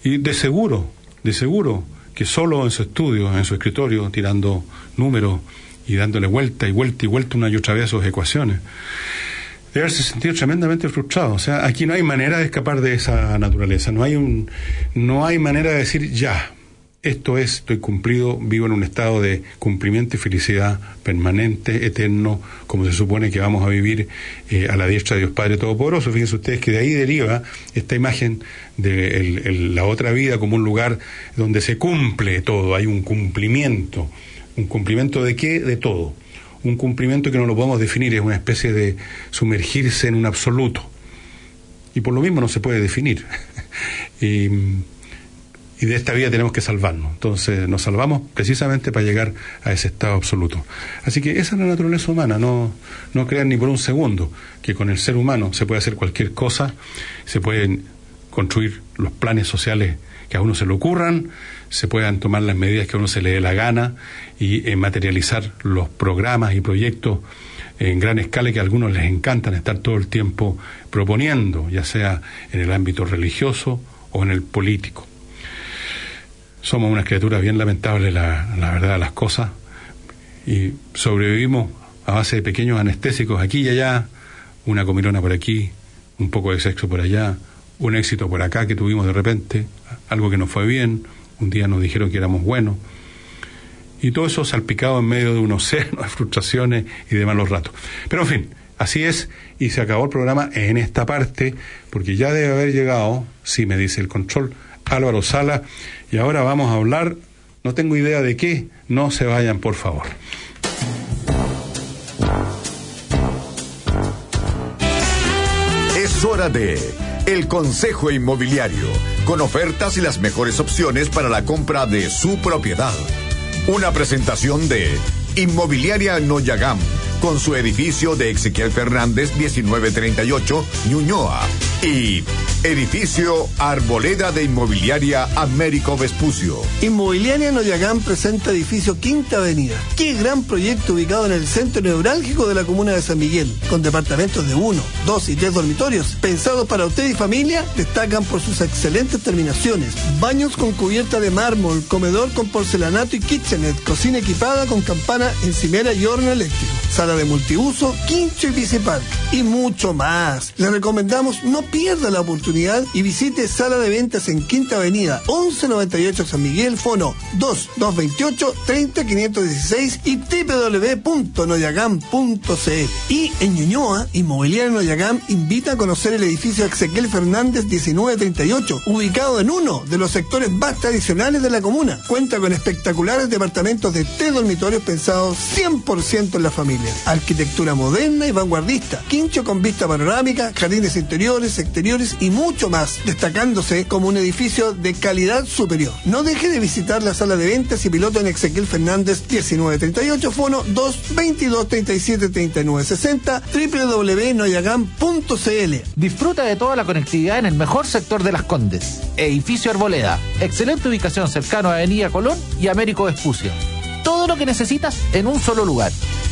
Y de seguro, de seguro, que solo en su estudio, en su escritorio, tirando números y dándole vuelta y vuelta y vuelta una y otra vez a sus ecuaciones, debe haberse sentido tremendamente frustrado. O sea, aquí no hay manera de escapar de esa naturaleza, no hay, un, no hay manera de decir ya, esto es, estoy cumplido, vivo en un estado de cumplimiento y felicidad permanente, eterno, como se supone que vamos a vivir eh, a la diestra de Dios Padre Todopoderoso. Fíjense ustedes que de ahí deriva esta imagen de la otra vida como un lugar donde se cumple todo, hay un cumplimiento. ¿Un cumplimiento de qué? De todo. Un cumplimiento que no lo podemos definir, es una especie de sumergirse en un absoluto. Y por lo mismo no se puede definir. y, y de esta vida tenemos que salvarnos. Entonces nos salvamos precisamente para llegar a ese estado absoluto. Así que esa es la naturaleza humana, no, no crean ni por un segundo que con el ser humano se puede hacer cualquier cosa, se pueden construir los planes sociales que a uno se le ocurran, se puedan tomar las medidas que a uno se le dé la gana y eh, materializar los programas y proyectos en gran escala que a algunos les encantan estar todo el tiempo proponiendo, ya sea en el ámbito religioso o en el político somos unas criaturas bien lamentables, la, la verdad las cosas, y sobrevivimos a base de pequeños anestésicos aquí y allá, una comilona por aquí, un poco de sexo por allá, un éxito por acá que tuvimos de repente, algo que nos fue bien, un día nos dijeron que éramos buenos, y todo eso salpicado en medio de un océano de frustraciones y de malos ratos. Pero en fin, así es, y se acabó el programa en esta parte, porque ya debe haber llegado, sí me dice el control, Álvaro Sala, y ahora vamos a hablar, no tengo idea de qué, no se vayan por favor. Es hora de El Consejo Inmobiliario, con ofertas y las mejores opciones para la compra de su propiedad. Una presentación de Inmobiliaria Noyagam, con su edificio de Ezequiel Fernández 1938, Ñuñoa, y Edificio Arboleda de Inmobiliaria Américo Vespucio. Inmobiliaria Noyagán presenta edificio Quinta Avenida. Qué gran proyecto ubicado en el centro neurálgico de la comuna de San Miguel, con departamentos de uno, dos y tres dormitorios, pensados para usted y familia, destacan por sus excelentes terminaciones. Baños con cubierta de mármol, comedor con porcelanato y kitchenet, cocina equipada con campana encimera y horno eléctrico sala de multiuso, quincho y bicipark y mucho más. Le recomendamos no pierda la oportunidad y visite sala de ventas en Quinta Avenida 1198 San Miguel, fono 2228 30516 y www.noyagam.cl. Y en Ñuñoa, Inmobiliaria Noyagam invita a conocer el edificio Ezequiel Fernández 1938, ubicado en uno de los sectores más tradicionales de la comuna. Cuenta con espectaculares departamentos de tres dormitorios pensados 100% en la familia. Arquitectura moderna y vanguardista, quincho con vista panorámica, jardines interiores, exteriores y mucho más, destacándose como un edificio de calidad superior. No deje de visitar la sala de ventas y piloto en Ezequiel Fernández 1938, fono 222 37 39 60, www.noyagam.cl. Disfruta de toda la conectividad en el mejor sector de Las Condes. Edificio Arboleda. Excelente ubicación cercano a Avenida Colón y Américo Vespucio. Todo lo que necesitas en un solo lugar,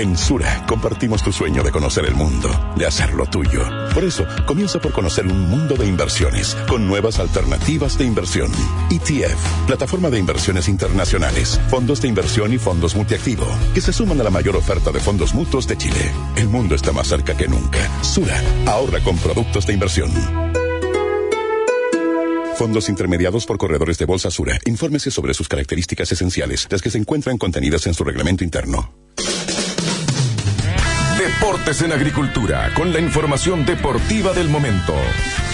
En Sura compartimos tu sueño de conocer el mundo, de hacerlo tuyo. Por eso, comienza por conocer un mundo de inversiones con nuevas alternativas de inversión. ETF, plataforma de inversiones internacionales, fondos de inversión y fondos multiactivo, que se suman a la mayor oferta de fondos mutuos de Chile. El mundo está más cerca que nunca. Sura, ahorra con productos de inversión. Fondos intermediados por corredores de Bolsa Sura. Infórmese sobre sus características esenciales, las que se encuentran contenidas en su reglamento interno. Deportes en Agricultura, con la información deportiva del momento.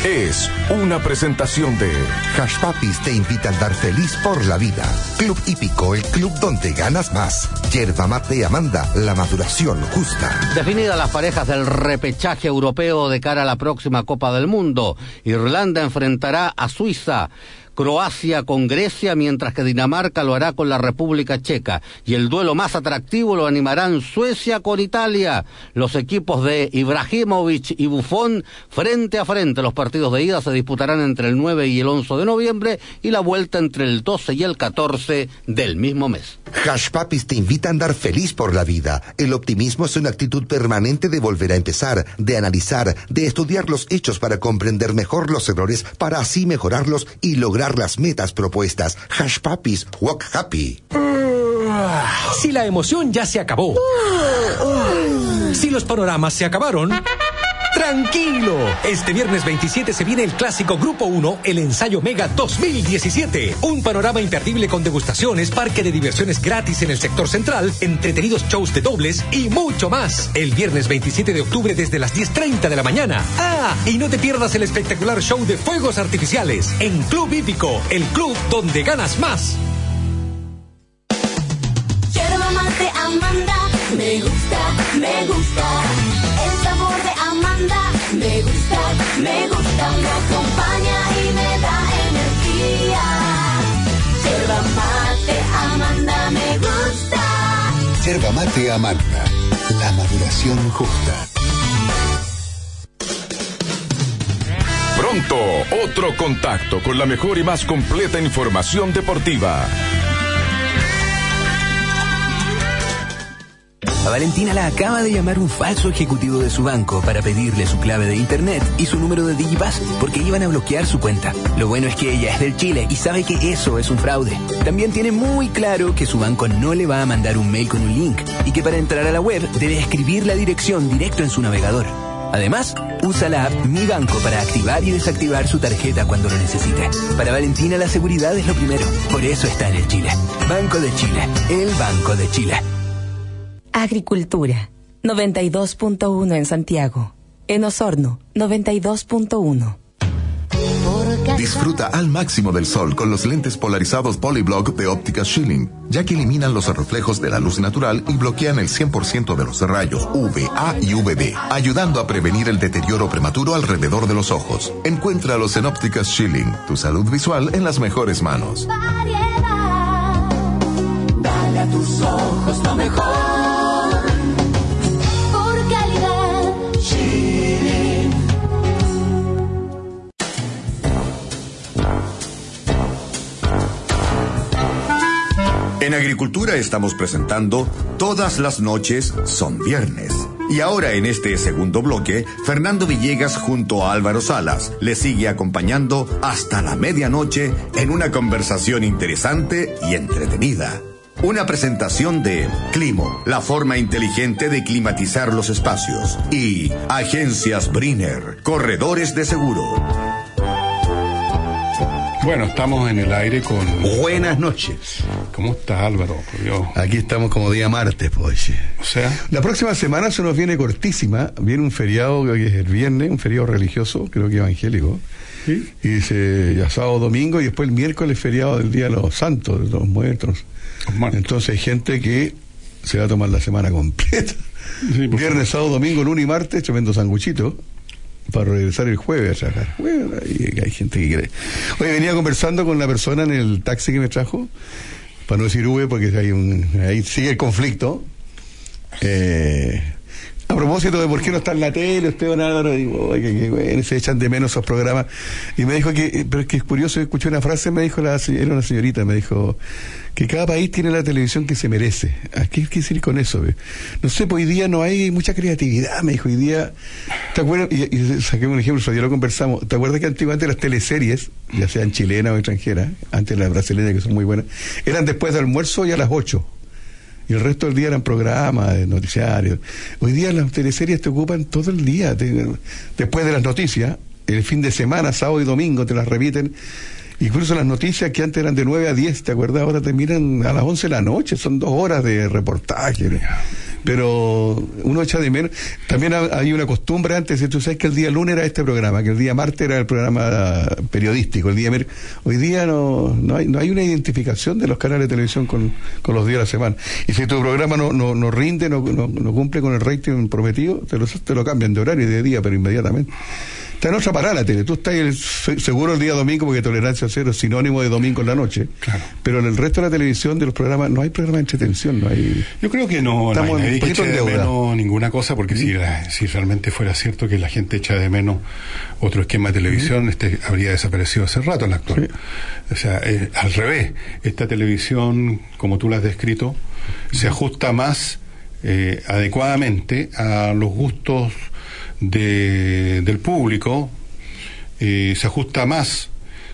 Es una presentación de Hash Papis te invita a andar feliz por la vida. Club Hípico, el club donde ganas más. Yerba Mate y Amanda, la maduración justa. Definidas las parejas del repechaje europeo de cara a la próxima Copa del Mundo, Irlanda enfrentará a Suiza. Croacia con Grecia, mientras que Dinamarca lo hará con la República Checa. Y el duelo más atractivo lo animarán Suecia con Italia. Los equipos de Ibrahimovic y Buffon frente a frente. Los partidos de ida se disputarán entre el 9 y el 11 de noviembre y la vuelta entre el 12 y el 14 del mismo mes. Hash Papis te invita a andar feliz por la vida. El optimismo es una actitud permanente de volver a empezar, de analizar, de estudiar los hechos para comprender mejor los errores, para así mejorarlos y lograr las metas propuestas. Hash Papis, walk happy. Si la emoción ya se acabó. Si los panoramas se acabaron. Tranquilo, este viernes 27 se viene el clásico Grupo 1, el ensayo Mega 2017. Un panorama imperdible con degustaciones, parque de diversiones gratis en el sector central, entretenidos shows de dobles y mucho más. El viernes 27 de octubre desde las 10.30 de la mañana. Ah, y no te pierdas el espectacular show de fuegos artificiales en Club Hípico, el club donde ganas más. Mate Amanda, me gusta, me gusta. Me gusta, me gusta. Me acompaña y me da energía. Yerba mate Amanda, me gusta. Yerba mate Amanda, la maduración justa. Pronto, otro contacto con la mejor y más completa información deportiva. Valentina la acaba de llamar un falso ejecutivo de su banco para pedirle su clave de internet y su número de Digipass porque iban a bloquear su cuenta. Lo bueno es que ella es del Chile y sabe que eso es un fraude. También tiene muy claro que su banco no le va a mandar un mail con un link y que para entrar a la web debe escribir la dirección directo en su navegador. Además, usa la app Mi Banco para activar y desactivar su tarjeta cuando lo necesite. Para Valentina la seguridad es lo primero, por eso está en el Chile. Banco de Chile, el Banco de Chile. Agricultura, 92.1 en Santiago. En Osorno, 92.1. Por Disfruta al máximo del sol con los lentes polarizados Polyblock de óptica Schilling, ya que eliminan los reflejos de la luz natural y bloquean el 100% de los rayos UVA y UVB, ayudando a prevenir el deterioro prematuro alrededor de los ojos. Encuéntralos en ópticas Schilling, tu salud visual en las mejores manos. Dale a tus ojos lo mejor. En Agricultura estamos presentando Todas las noches son viernes. Y ahora en este segundo bloque, Fernando Villegas junto a Álvaro Salas le sigue acompañando hasta la medianoche en una conversación interesante y entretenida. Una presentación de Climo, la forma inteligente de climatizar los espacios. Y Agencias Brinner, corredores de seguro. Bueno, estamos en el aire con. Buenas noches. ¿Cómo está Álvaro? Por Dios. Aquí estamos como día martes, pues. O sea. La próxima semana se nos viene cortísima. Viene un feriado que es el viernes, un feriado religioso, creo que evangélico. ¿Sí? Y dice ya sábado, domingo, y después el miércoles feriado del Día de los Santos, de los muertos. Entonces hay gente que se va a tomar la semana completa. Viernes, sábado, domingo, lunes y martes, tremendo sanguchito para regresar el jueves a trabajar. Bueno, hay, gente que. Oye, venía conversando con la persona en el taxi que me trajo, para no decir V, porque hay un, ahí sigue el conflicto. Eh, a propósito de por qué no está en la tele, usted, don Álvaro, digo, oye, bueno, se echan de menos esos programas. Y me dijo que, pero es que es curioso, escuché una frase, me dijo la era una señorita, me dijo que cada país tiene la televisión que se merece. ¿A qué quiere decir con eso? No sé, pues hoy día no hay mucha creatividad, me dijo, hoy día, ¿te acuerdas? Y, saqué un ejemplo, ya lo conversamos, ¿te acuerdas que antiguamente las teleseries, ya sean chilenas o extranjeras, antes las brasileñas que son muy buenas, eran después del almuerzo y a las 8? y el resto del día eran programas, de noticiarios. Hoy día las teleseries te ocupan todo el día. después de las noticias, el fin de semana, sábado y domingo, te las repiten. Incluso las noticias que antes eran de 9 a 10, ¿te acuerdas? Ahora terminan a las 11 de la noche, son dos horas de reportaje. Pero uno echa de menos. También ha- hay una costumbre antes, tú sabes que el día lunes era este programa, que el día martes era el programa periodístico, el día mier- Hoy día no, no, hay, no hay una identificación de los canales de televisión con, con los días de la semana. Y si tu programa no, no, no rinde, no, no, no cumple con el rating prometido, te lo, te lo cambian de horario y de día, pero inmediatamente. Está en otra parada la tele. Tú estás el- seguro el día domingo porque tolerancia cero es sinónimo de domingo en la noche. Pero en el resto de la televisión, de los programas, no hay programa de entretención, no hay... Yo creo que no, no hay Estamos nadie un que eche de deuda. menos ninguna cosa, porque si, la- si realmente fuera cierto que la gente echa de menos otro esquema de televisión, este habría desaparecido hace rato en la actual. O sea, al revés, esta televisión, como tú la has descrito, se ajusta más eh, adecuadamente a los gustos de- del público, eh, se ajusta más,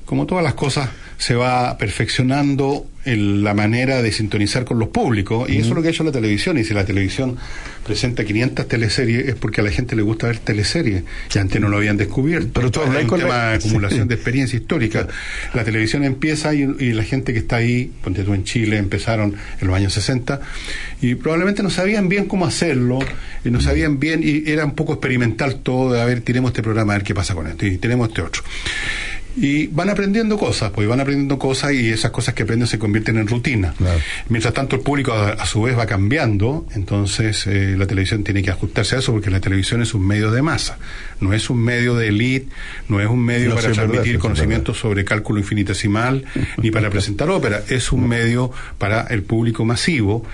como todas las cosas, se va perfeccionando en la manera de sintonizar con los públicos y eso es lo que ha hecho la televisión y si la televisión presenta 500 teleseries es porque a la gente le gusta ver teleseries y antes no lo habían descubierto. Pero tú es un tema la- de acumulación Sí. de experiencia histórica. La televisión empieza y, y la gente que está ahí ponte tú en Chile empezaron en los años 60 y probablemente no sabían bien cómo hacerlo y no sabían bien y era un poco experimental todo de a ver tiremos este programa a ver qué pasa con esto y tenemos este otro y van aprendiendo cosas, pues van aprendiendo cosas y esas cosas que aprenden se convierten en rutina. Mientras tanto el público a, a su vez va cambiando, entonces eh, la televisión tiene que ajustarse a eso porque la televisión es un medio de masa, no es un medio de elite, no es un medio No, para transmitir conocimientos sobre cálculo infinitesimal ni para presentar ópera, es un medio para el público masivo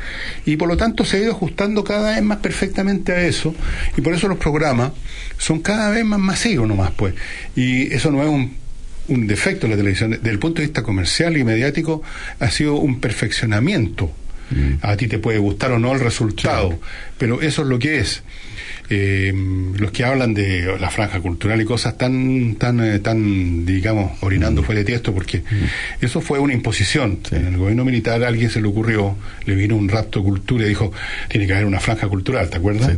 y por lo tanto se ha ido ajustando cada vez más perfectamente a eso y por eso los programas son cada vez más masivos nomás pues. Y eso no es un un defecto de la televisión. Desde el punto de vista comercial y mediático, ha sido un perfeccionamiento. A ti te puede gustar o no el resultado, pero eso es lo que es. Eh, los que hablan de la franja cultural y cosas tan, tan, eh, tan digamos, orinando fue de tiesto, porque eso fue una imposición. En el gobierno militar a alguien se le ocurrió, le vino un rapto de cultura y dijo, tiene que haber una franja cultural, ¿te acuerdas?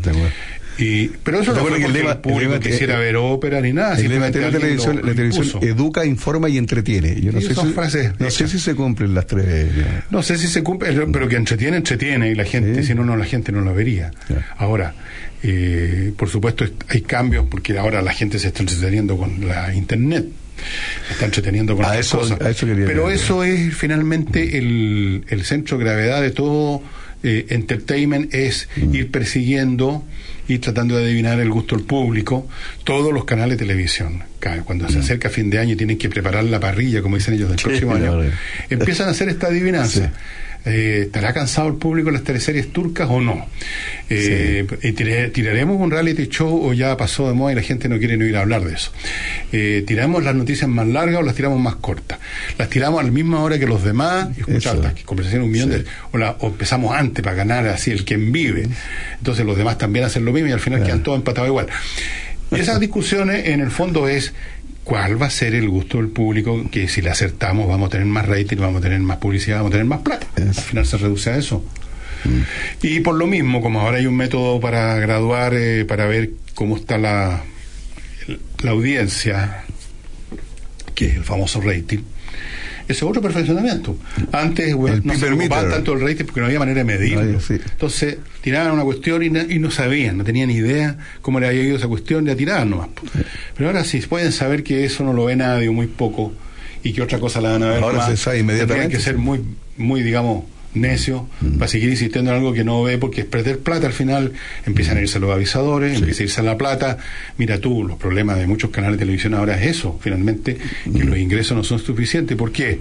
Y, pero eso ¿Te no fue que el porque el, el público que- quisiera ver ópera ni nada. El simplemente de la televisión, lo- la lo televisión impuso. educa, informa y entretiene. Yo no Y sé si, frases no sé si se cumplen las tres. No sé si se cumple, pero que entretiene, entretiene, y la gente, si no, no, la gente no la vería. Ahora, eh, por supuesto, est- hay cambios, porque ahora la gente se está entreteniendo con la internet. está entreteniendo con eso- cosas. eso Pero eso es finalmente el, el centro de gravedad de todo eh, entertainment, es Mm. ir persiguiendo y tratando de adivinar el gusto del público, todos los canales de televisión. Cuando Mm. se acerca fin de año y tienen que preparar la parrilla, como dicen ellos, del próximo año, empiezan a hacer esta adivinanza. Eh, ¿Estará cansado el público de las teleseries turcas o no? Eh, ¿Tiraremos un reality show o ya pasó de moda y la gente no quiere ni oír hablar de eso? Eh, ¿Tiramos las noticias más largas o las tiramos más cortas? ¿Las tiramos a la misma hora que los demás escuchar conversaciones un millón de... O, la- o empezamos antes para ganar así el quien vive? Entonces los demás también hacen lo mismo y al final quedan todos empatados igual. Y esas discusiones en el fondo es cuál va a ser el gusto del público, que si le acertamos vamos a tener más rating, vamos a tener más publicidad, vamos a tener más plata. Al final se reduce a eso. Y por lo mismo, como ahora hay un método para graduar, eh, para ver cómo está la, la audiencia, que es el famoso rating, ese es otro perfeccionamiento. Antes bueno, El no se preocupaban tanto el rating porque no había manera de medirlo. Sí. Entonces tiraban una cuestión y, no sabían, no tenían ni idea cómo le había ido esa cuestión, la tiraban nomás. Pero ahora sí pueden saber que eso no lo ve nadie o muy poco y que otra cosa la van a ver Ahora más. se sabe inmediatamente, Tendrían que ser sí. muy, muy digamos, necio para seguir insistiendo en algo que no ve porque es perder plata al final. Empiezan a irse los avisadores empieza a irse la plata. Mira tú los problemas de muchos canales de televisión ahora es eso finalmente que los ingresos no son suficientes. ¿por qué?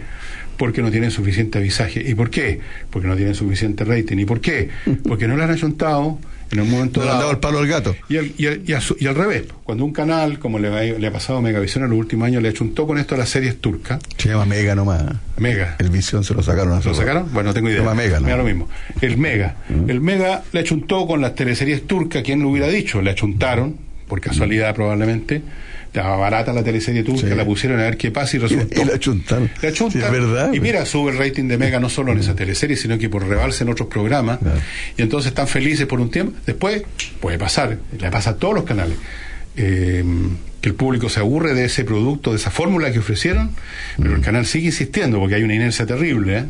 porque no tienen suficiente avisaje. ¿y por qué? porque no tienen suficiente rating. ¿y por qué? porque no le han achuntado en un momento No le han dado el palo al gato. y al, y, al, y a su- y al revés, cuando un canal, como le, ha- le ha pasado a Megavisión en los últimos años, le achuntó con esto a las series turcas. Se llama Mega nomás. Mega. El Visión se lo sacaron. hace ¿Lo sacaron? Bueno, no tengo idea. Se llama Mega, ¿no? Me da lo mismo. El Mega. El Mega le achuntó con las teleseries turcas, ¿quién lo hubiera dicho? Le achuntaron, por casualidad probablemente. Estaba barata la teleserie turca, la pusieron a ver qué pasa y resultó. Y le achuntaron. Le achuntan. Sí, es verdad. Y mira, sube el rating de Mega no solo en esa teleserie, sino que por rebalse en otros programas. Y entonces están felices por un tiempo. Después puede pasar, le pasa a todos los canales. eh, que el público se aburre de ese producto, de esa fórmula que ofrecieron, pero el canal sigue insistiendo porque hay una inercia terrible. ¿eh?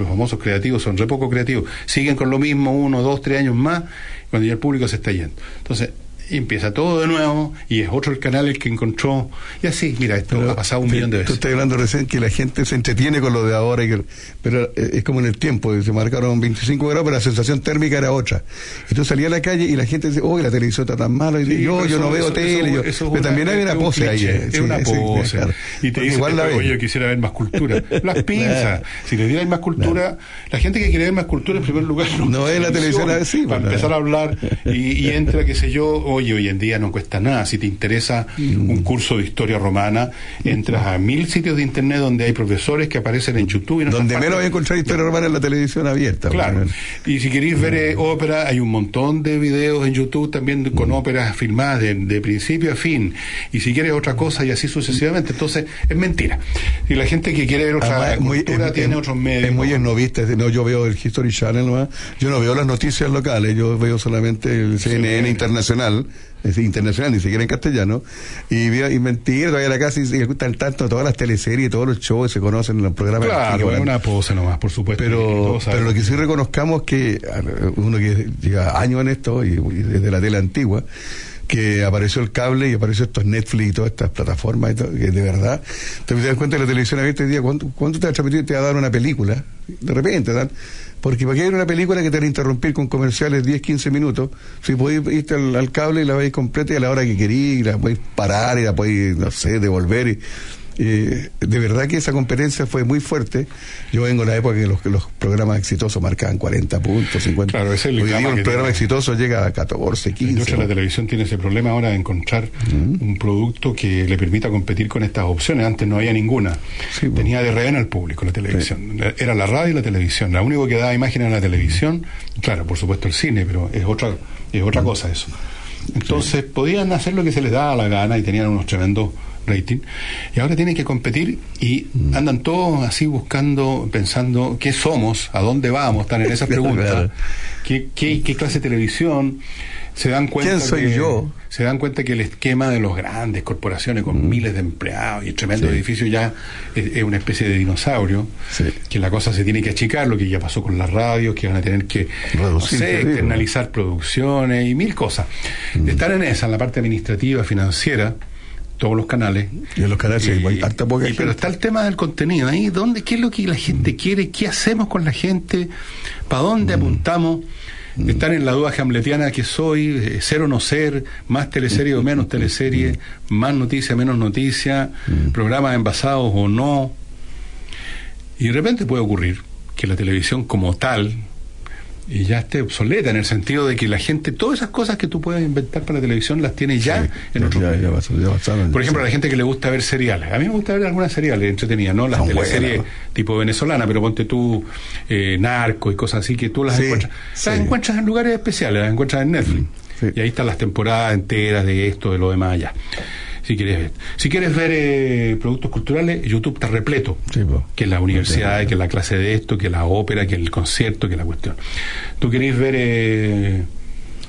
Los famosos creativos son re poco creativos. Siguen con lo mismo uno, dos, tres años más, cuando ya el público se está yendo. Entonces, y empieza todo de nuevo y es otro el canal el que encontró. Y así, mira, esto ha pasado un millón de Tú veces. estás hablando recién que la gente se entretiene con lo de ahora, y que- pero eh, es como en el tiempo, se marcaron 25 grados, pero la sensación térmica era otra. Y tú salías a la calle y la gente dice, oh, la televisión está tan mala, y Sí, yo, yo no veo eso- tele, eso- yo- pero una- también hay una un pose ahí. eh, Es sí, una sí, pose. claro. Y te dice, igual la yo quisiera ver más cultura. Las pinzas. Si le dieran más cultura, la gente que quiere ver más cultura, en primer lugar, No es la televisión así, Para pues, empezar a hablar y, y entra, qué sé yo, oye, hoy en día no cuesta nada. Si te interesa Mm. un curso de historia romana, entras a mil sitios de internet donde hay profesores que aparecen en YouTube. Y otras Donde menos voy a encontrar historia romana en la televisión abierta. Claro. Y si queréis ver eh, ópera, hay un montón de videos en YouTube también con Mm. óperas filmadas de, de principio a fin. Y si quieres otra cosa y así sucesivamente. Entonces, es mentira. Y la gente que quiere ver otra Además, es muy- cultura es- tiene es- otros medios. Es muy esnovista. es- No, yo veo el History Channel nomás. Yo no veo las noticias locales. Yo veo solamente el CNN internacional. Es internacional, ni siquiera en castellano. Y, y mentira, todavía la casa y, gustan tanto todas las teleseries, todos los shows se conocen en los programas. Claro, es una pose nomás, por supuesto. Pero, pero lo sabemos. que sí reconozcamos que uno que lleva años en esto y, y desde la tele antigua que apareció el cable y apareció estos Netflix y todas estas plataformas y todo, que de verdad te das cuenta de la televisión abierta hoy día ¿cuánto, cuánto te va a transmitir? te va a dar una película de repente dan porque para qué hay una película que te va a interrumpir con comerciales 10, 15 minutos si podéis irte al, al cable y la veis completa y a la hora que queréis y la podéis parar y la podéis no sé devolver y eh, de verdad que esa competencia fue muy fuerte. Yo vengo de la época que los, que los programas exitosos marcaban 40 puntos, 50. Claro, es el Hoy día un programa tiene. exitoso llega a 14, La 15. industria de la televisión tiene ese problema ahora de encontrar un producto que le permita competir con estas opciones. Antes no había ninguna. Tenía de rehén al público la televisión. Era la radio y la televisión. La único que daba imagen era la televisión. Claro, por supuesto el cine, pero es otra, es otra cosa eso. Entonces podían hacer lo que se les daba la gana y tenían unos tremendos rating. Y ahora tienen que competir y andan todos así buscando pensando qué somos a dónde vamos están en esas preguntas. ¿Qué, qué, qué clase de televisión se dan cuenta ¿Quién soy que, yo? se dan cuenta que el esquema de los grandes corporaciones con miles de empleados y tremendos Sí. edificios ya es, es una especie de dinosaurio que la cosa se tiene que achicar lo que ya pasó con las radios que van a tener que no sé, externalizar producciones y mil cosas. Están en esa en la parte administrativa financiera todos los canales. Y en los canales Y- hay harta poca y- gente. pero está el tema del contenido ahí, ¿dónde, ¿qué es lo que la gente quiere? ¿Qué hacemos con la gente? ¿Para dónde apuntamos? Estar en la duda hamletiana que soy, eh, ser o no ser, más teleserie o menos teleserie, más noticia, menos noticia, programas envasados o no. Y de repente puede ocurrir que la televisión como tal y ya esté obsoleta en el sentido de que la gente, todas esas cosas que tú puedes inventar para la televisión las tiene ya en otro ya, ya pasó- ya pasaron. por ejemplo, a la gente que le gusta ver seriales. A mí me gusta ver algunas seriales entretenidas, no las teleseries buenas, tipo venezolana, pero ponte tú eh, narco y cosas así que tú las Sí, encuentras. sí. Las encuentras en lugares especiales, las encuentras en Netflix. Y ahí están las temporadas enteras de esto, de lo demás allá. Si quieres ver, si quieres ver eh, productos culturales, YouTube está repleto. que la universidad, que la clase de esto, que la ópera, que el concierto, que la cuestión. Tú querés ver eh,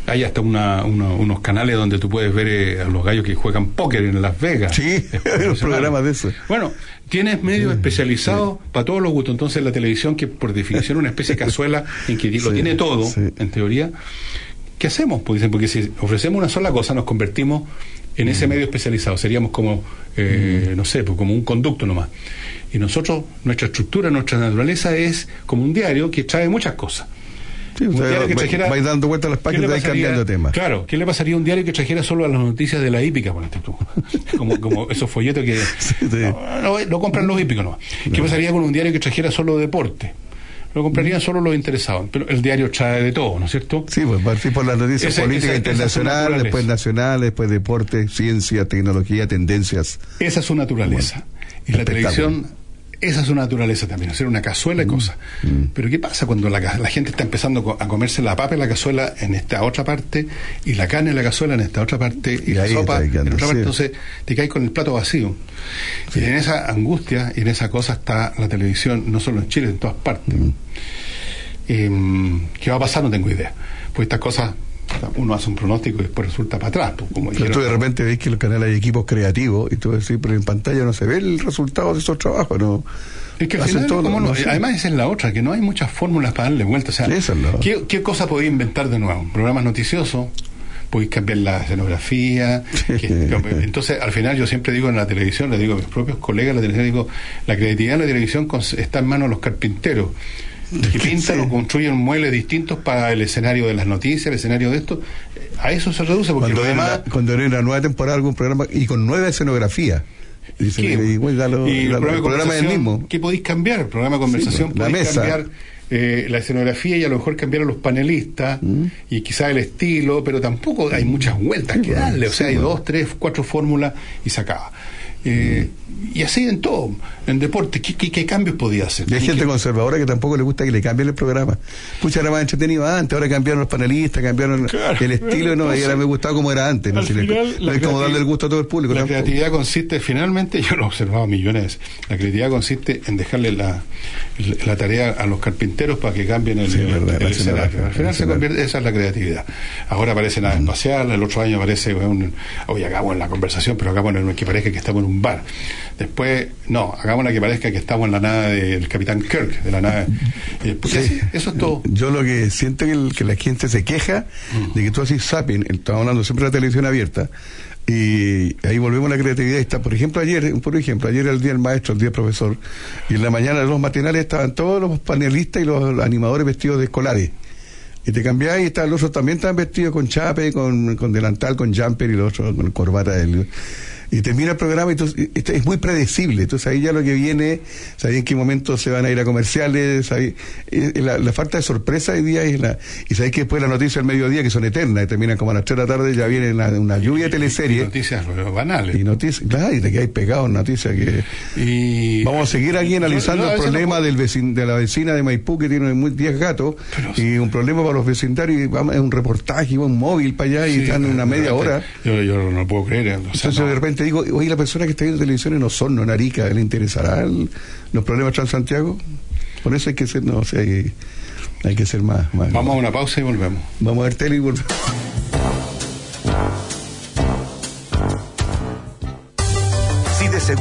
hay hasta una, uno- unos canales donde tú puedes ver eh, a los gallos que juegan póker en Las Vegas. Sí, los programas de eso. Bueno, tienes medios especializados para todos los gustos. Entonces la televisión, que por definición es una especie de cazuela en que lo Sí, tiene todo, en teoría, ¿qué hacemos? Pues dicen, porque si ofrecemos una sola cosa, nos convertimos en ese medio especializado. Seríamos como, eh, no sé, pues como un conducto nomás. Y nosotros, nuestra estructura, nuestra naturaleza es como un diario que trae muchas cosas. Sí, Un o sea, diario que trajera- vais dando vueltas a las ¿Qué páginas y vais cambiando de tema. Claro, ¿qué le pasaría a un diario que trajera solo a las noticias de la hípica, ponete tú? Como, como esos folletos que no, compran los hípicos, no. ¿Qué pasaría con un diario que trajera solo deporte? Lo comprarían solo los interesados. Pero el diario trae de todo, ¿no es cierto? Sí, pues partí por las noticias políticas internacionales, después nacionales, después deporte, ciencia, tecnología, tendencias. Esa es su naturaleza. y la televisión, esa es su naturaleza también, hacer una cazuela de cosas. Pero ¿qué pasa cuando la, la gente está empezando a comerse la papa en la cazuela en esta otra parte y la carne en la cazuela en esta otra parte y, Y la sopa en otra parte? sí. Entonces te caes con el plato vacío. Y en esa angustia y en esa cosa está la televisión, no solo en Chile, en todas partes. Em, ¿Qué va a pasar? No tengo idea. Pues estas cosas, uno hace un pronóstico y después resulta para atrás. pues, como Pero tú de repente ves que en los canales hay equipos creativos y tú decís, pero en pantalla no se ve el resultado de esos trabajos, ¿no? Es que al final, todo, además esa es la otra, que no hay muchas fórmulas para darle vuelta. O sea, ¿qué, qué cosa podéis inventar de nuevo? Programas noticiosos, podéis cambiar la escenografía. que- entonces, al final yo siempre digo en la televisión, le digo a mis propios colegas de la televisión, digo, la creatividad en la televisión está en manos de los carpinteros. Que pintan o construyen muebles distintos para el escenario de las noticias, el escenario de esto. A eso se reduce, porque Cuando lo demás... la, cuando viene la nueva temporada algún programa y con nueva escenografía. Que lo- y el da lo- programa, el programa es el mismo. ¿Qué podéis cambiar? El programa de conversación pues, la mesa. cambiar eh, la escenografía y a lo mejor cambiar a los panelistas Mm. y quizás el estilo, pero tampoco hay muchas vueltas que pues, darle. O sea, sí, hay pues. dos, tres, cuatro fórmulas y se acaba. Eh, Y así en todo. En deporte, ¿qué, qué, qué cambios podía hacer? Y hay gente conservadora que tampoco le gusta que le cambien el programa. Pucha, era más entretenido antes, ahora cambiaron los panelistas, cambiaron el estilo, no, y ahora me gustaba como era antes. No, Si le- final, no la es como darle el gusto a todo el público. La tampoco. creatividad consiste, finalmente, yo lo he observado millones la creatividad consiste en dejarle la, la tarea a los carpinteros para que cambien el, Sí, verdad, el escenario. Al final el se convierte, esa es la creatividad. Ahora aparece nada espacial, el otro año aparece un, oye, hagamos la conversación, pero hagamos en que parezca que estamos en un bar. Después, no, hagamos la que parezca que estamos en la nave del Capitán Kirk, de la nave. después, así, eso es todo. Yo lo que siento que, el- que la gente se queja Mm. de que tú haces zapping, estamos hablando siempre de la televisión abierta, y ahí volvemos a la creatividad. Está, por ejemplo, ayer, un puro ejemplo, ayer era el día del maestro, el día del profesor, y en la mañana de los matinales estaban todos los panelistas y los animadores vestidos de escolares. Y te cambiabas y estaban los otros también estaban vestidos con chape, con, con delantal, con jumper y los otros con corbata. del- y termina el programa y, tú- y es muy predecible. Entonces ahí ya lo que viene, sabía en qué momento se van a ir a comerciales, sabía- la, la falta de sorpresa hoy día es la... Y sabéis que después las noticias del mediodía, que son eternas, y terminan como a las 3 de la tarde, ya viene una, una lluvia de teleserie. Noticias banales. Y noticias, claro, y te quedáis pegado en noticias que... Y, Vamos a seguir aquí analizando el problema no- del vecin- de la vecina de Maipú que tiene muy 10 gatos y un problema para los vecindarios y vamos, es un reportaje, un móvil para allá y Sí, están una media hora. Yo, yo no puedo creer. o sea, Entonces de repente digo, oye, la persona que está viendo televisión en Osorno, en Arica, ¿le interesará el- los problemas Transantiago? Por eso hay que ser, no, o sea, hay, hay que ser más, más- Vamos a una pausa y volvemos. Vamos a ver tele y volvemos.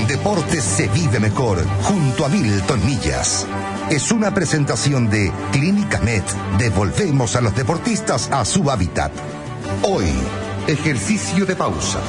Con deportes se vive mejor, junto a Milton Millas. Es una presentación de Clínica Med. Devolvemos a los deportistas a su hábitat. Hoy, ejercicio de pausa.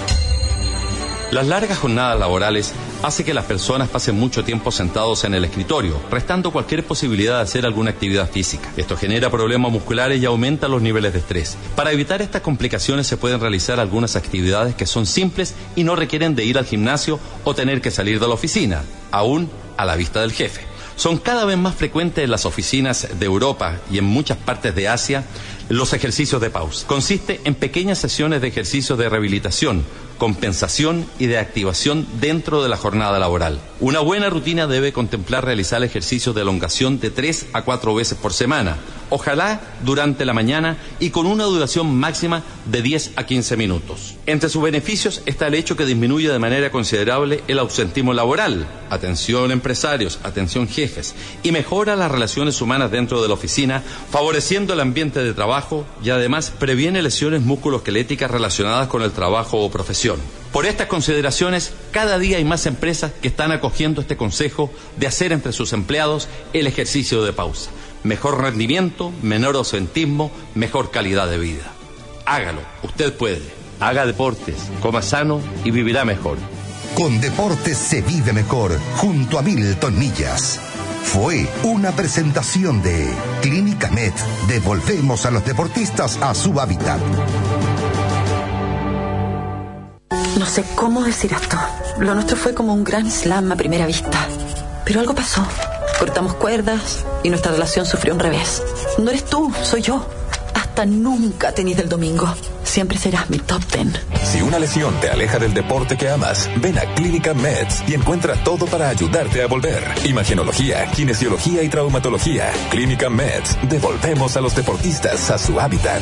Las largas jornadas laborales hace que las personas pasen mucho tiempo sentados en el escritorio, restando cualquier posibilidad de hacer alguna actividad física. Esto genera problemas musculares y aumenta los niveles de estrés. Para evitar estas complicaciones se pueden realizar algunas actividades que son simples y no requieren de ir al gimnasio o tener que salir de la oficina, aún a la vista del jefe. Son cada vez más frecuentes en las oficinas de Europa y en muchas partes de Asia los ejercicios de pausa. Consiste en pequeñas sesiones de ejercicios de rehabilitación, compensación y de activación dentro de la jornada laboral. Una buena rutina debe contemplar realizar ejercicios de elongación de 3 a 4 veces por semana, ojalá durante la mañana y con una duración máxima de 10 a 15 minutos. Entre sus beneficios está el hecho que disminuye de manera considerable el ausentismo laboral, atención empresarios, atención jefes, y mejora las relaciones humanas dentro de la oficina, favoreciendo el ambiente de trabajo y además previene lesiones musculoesqueléticas relacionadas con el trabajo o profesión. Por estas consideraciones, cada día hay más empresas que están acogiendo este consejo de hacer entre sus empleados el ejercicio de pausa. Mejor rendimiento, menor ausentismo, mejor calidad de vida. Hágalo, usted puede. Haga deportes, coma sano y vivirá mejor. Con deportes se vive mejor, junto a Milton Millas. Fue una presentación de Clínica Med. Devolvemos a los deportistas a su hábitat. No sé cómo decir esto. Lo nuestro fue como un gran slam a primera vista. Pero algo pasó. Cortamos cuerdas y nuestra relación sufrió un revés. No eres tú, soy yo. Hasta nunca tenis del domingo. Siempre serás mi top ten. Si una lesión te aleja del deporte que amas, ven a Clínica Meds y encuentra todo para ayudarte a volver. Imagenología, kinesiología y traumatología. Clínica Meds. Devolvemos a los deportistas a su hábitat.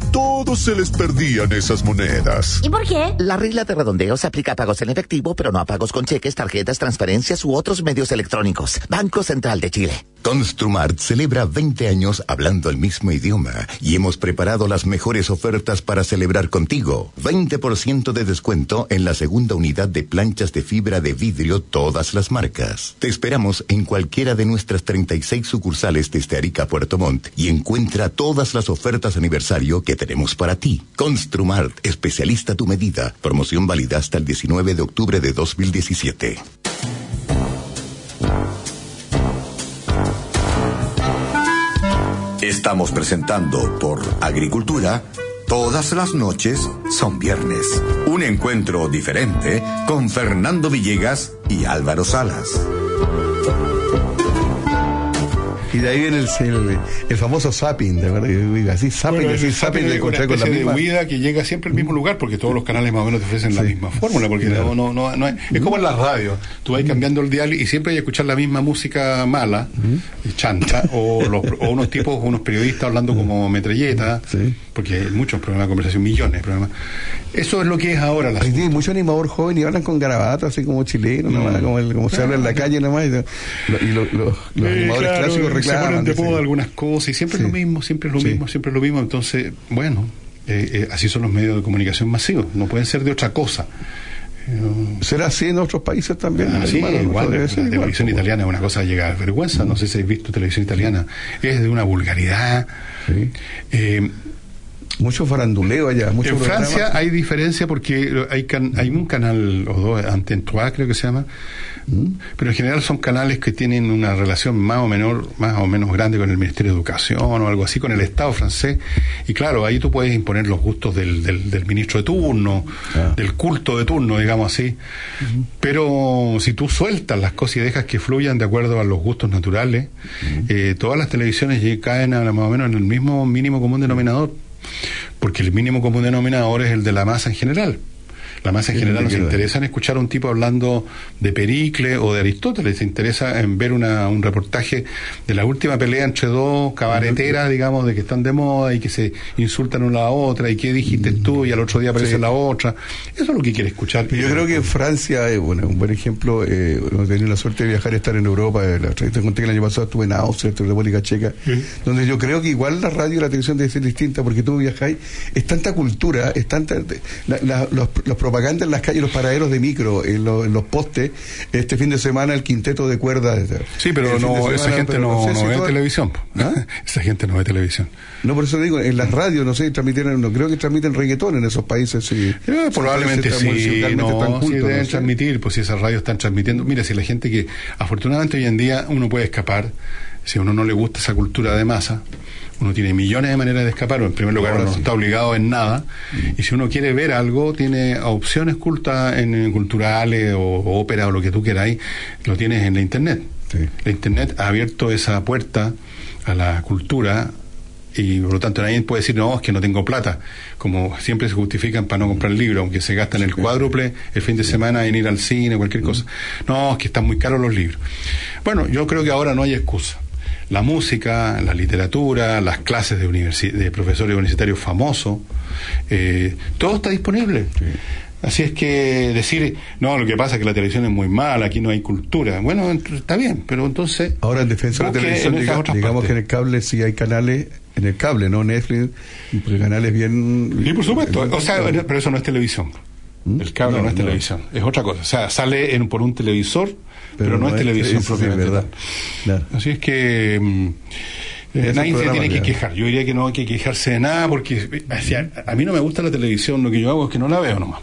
todos se les perdían esas monedas. ¿Y por qué? La regla de redondeo se aplica a pagos en efectivo, pero no a pagos con cheques, tarjetas, transferencias u otros medios electrónicos. Banco Central de Chile. Construmart celebra 20 años hablando el mismo idioma y hemos preparado las mejores ofertas para celebrar contigo. 20% de descuento en la segunda unidad de planchas de fibra de vidrio todas las marcas. Te esperamos en cualquiera de nuestras 36 sucursales desde Arica a Puerto Montt y encuentra todas las ofertas aniversario que tenemos para ti. Construmart, especialista tu medida. Promoción válida hasta el 19 de octubre de 2017. Estamos presentando por Agricultura. Todas las noches son viernes. Un encuentro diferente con Fernando Villegas y Álvaro Salas. Y de ahí viene el, el, el famoso zapping, de verdad, así, zapping, Bueno, así, zapping de encontrar con la misma. de huida que llega siempre al mismo lugar porque todos los canales más o menos te ofrecen la misma fórmula porque no, no, no, no es, es como en las radios tú vas cambiando el dial y siempre hay que escuchar la misma música mala y chanta o, los, o unos tipos unos periodistas hablando como metralleta porque porque hay muchos programas de conversación, millones de programas. Eso es lo que es ahora la Hay mucho animador joven y hablan con garabato, así como chileno, nomás, como, el- como se habla en la calle nomás. Y, lo- y lo- lo- los Eh, animadores claro, clásicos Se reclaman. ponen de moda algunas cosas y siempre es lo mismo, siempre es lo mismo, siempre es lo mismo. Entonces, bueno, eh, eh, así son los medios de comunicación masivos, no pueden ser de otra cosa. ¿Será así en otros países también? Ah, sí, hermano? igual, la igual, televisión pues. italiana es una cosa llega a vergüenza. No sé si habéis visto televisión italiana. Es de una vulgaridad. Eh, mucho faranduleo allá. Mucho en programa. Francia hay diferencia porque hay, can- hay un canal o dos, Antenne 3 creo que se llama, pero en general son canales que tienen una relación más o, menor, más o menos grande con el Ministerio de Educación o algo así, con el Estado francés. Y claro, ahí tú puedes imponer los gustos del, del, del ministro de turno, del culto de turno, digamos así. Pero si tú sueltas las cosas y dejas que fluyan de acuerdo a los gustos naturales, eh, todas las televisiones caen a, más o menos en el mismo mínimo común denominador. Porque el mínimo común denominador es el de la masa en general. La masa en general que quiero interesa en escuchar a un tipo hablando de Pericle o de Aristóteles, se interesa en ver una, un reportaje de la última pelea entre dos cabareteras, digamos, de que están de moda y que se insultan una a la otra y qué dijiste tú y al otro día aparece Sí. la otra. Eso es lo que quiere escuchar. Yo creo que Francia es bueno, un buen ejemplo. Eh, he tenido la suerte de viajar y estar en Europa. eh, La te conté que el año pasado estuve en Austria, estuve en República Checa, donde yo creo que igual la radio y la televisión debe ser distinta porque tú viajáis, es tanta cultura, es tanta. la- la- los, los propagandas en las calles, los paraderos de micro, en, los- en los postes. Este fin de semana el quinteto de cuerdas. Sí, pero no, esa gente pero no, sé si no ve toda- televisión. ¿Ah? Esa gente no ve televisión. No, por eso digo, en las radios, no sé, transmitieron, no creo que transmiten reggaetón en esos países. Sí. Eh, probablemente países sí, no, tan sí deben transmitir, pues si esas radios están transmitiendo. Mira, si la gente que, afortunadamente hoy en día uno puede escapar, si a uno no le gusta esa cultura de masa, uno tiene millones de maneras de escapar, o en primer lugar no sí. está obligado en nada, y si uno quiere ver algo, tiene opciones cultas en, en culturales o, o ópera o lo que tú queráis, lo tienes en la internet. La internet ha abierto esa puerta a la cultura y por lo tanto nadie puede decir no es que no tengo plata como siempre se justifican para no comprar libros aunque se gastan el cuádruple el fin de semana en ir al cine cualquier cosa. No es que están muy caros los libros. Bueno yo creo que ahora no hay excusa la música la literatura las clases de, universi- de profesores universitarios famosos eh, todo está disponible Así es que decir, no, lo que pasa es que la televisión es muy mala, aquí no hay cultura. Bueno, está bien, pero entonces. Ahora en defensa de la televisión, digamos partes. que en el cable sí hay canales, en el cable, no Netflix, canales bien... Sí, por supuesto. O sea, pero eso no es televisión. El cable no, No, es no. televisión, es otra cosa. O sea, sale en, por un televisor, pero, no, es televisión propiamente. verdad. Así es que mm, eh, nadie se tiene que quejar. Yo diría que no hay que quejarse de nada porque eh, o sea, a mí no me gusta la televisión, lo que yo hago es que no la veo nomás.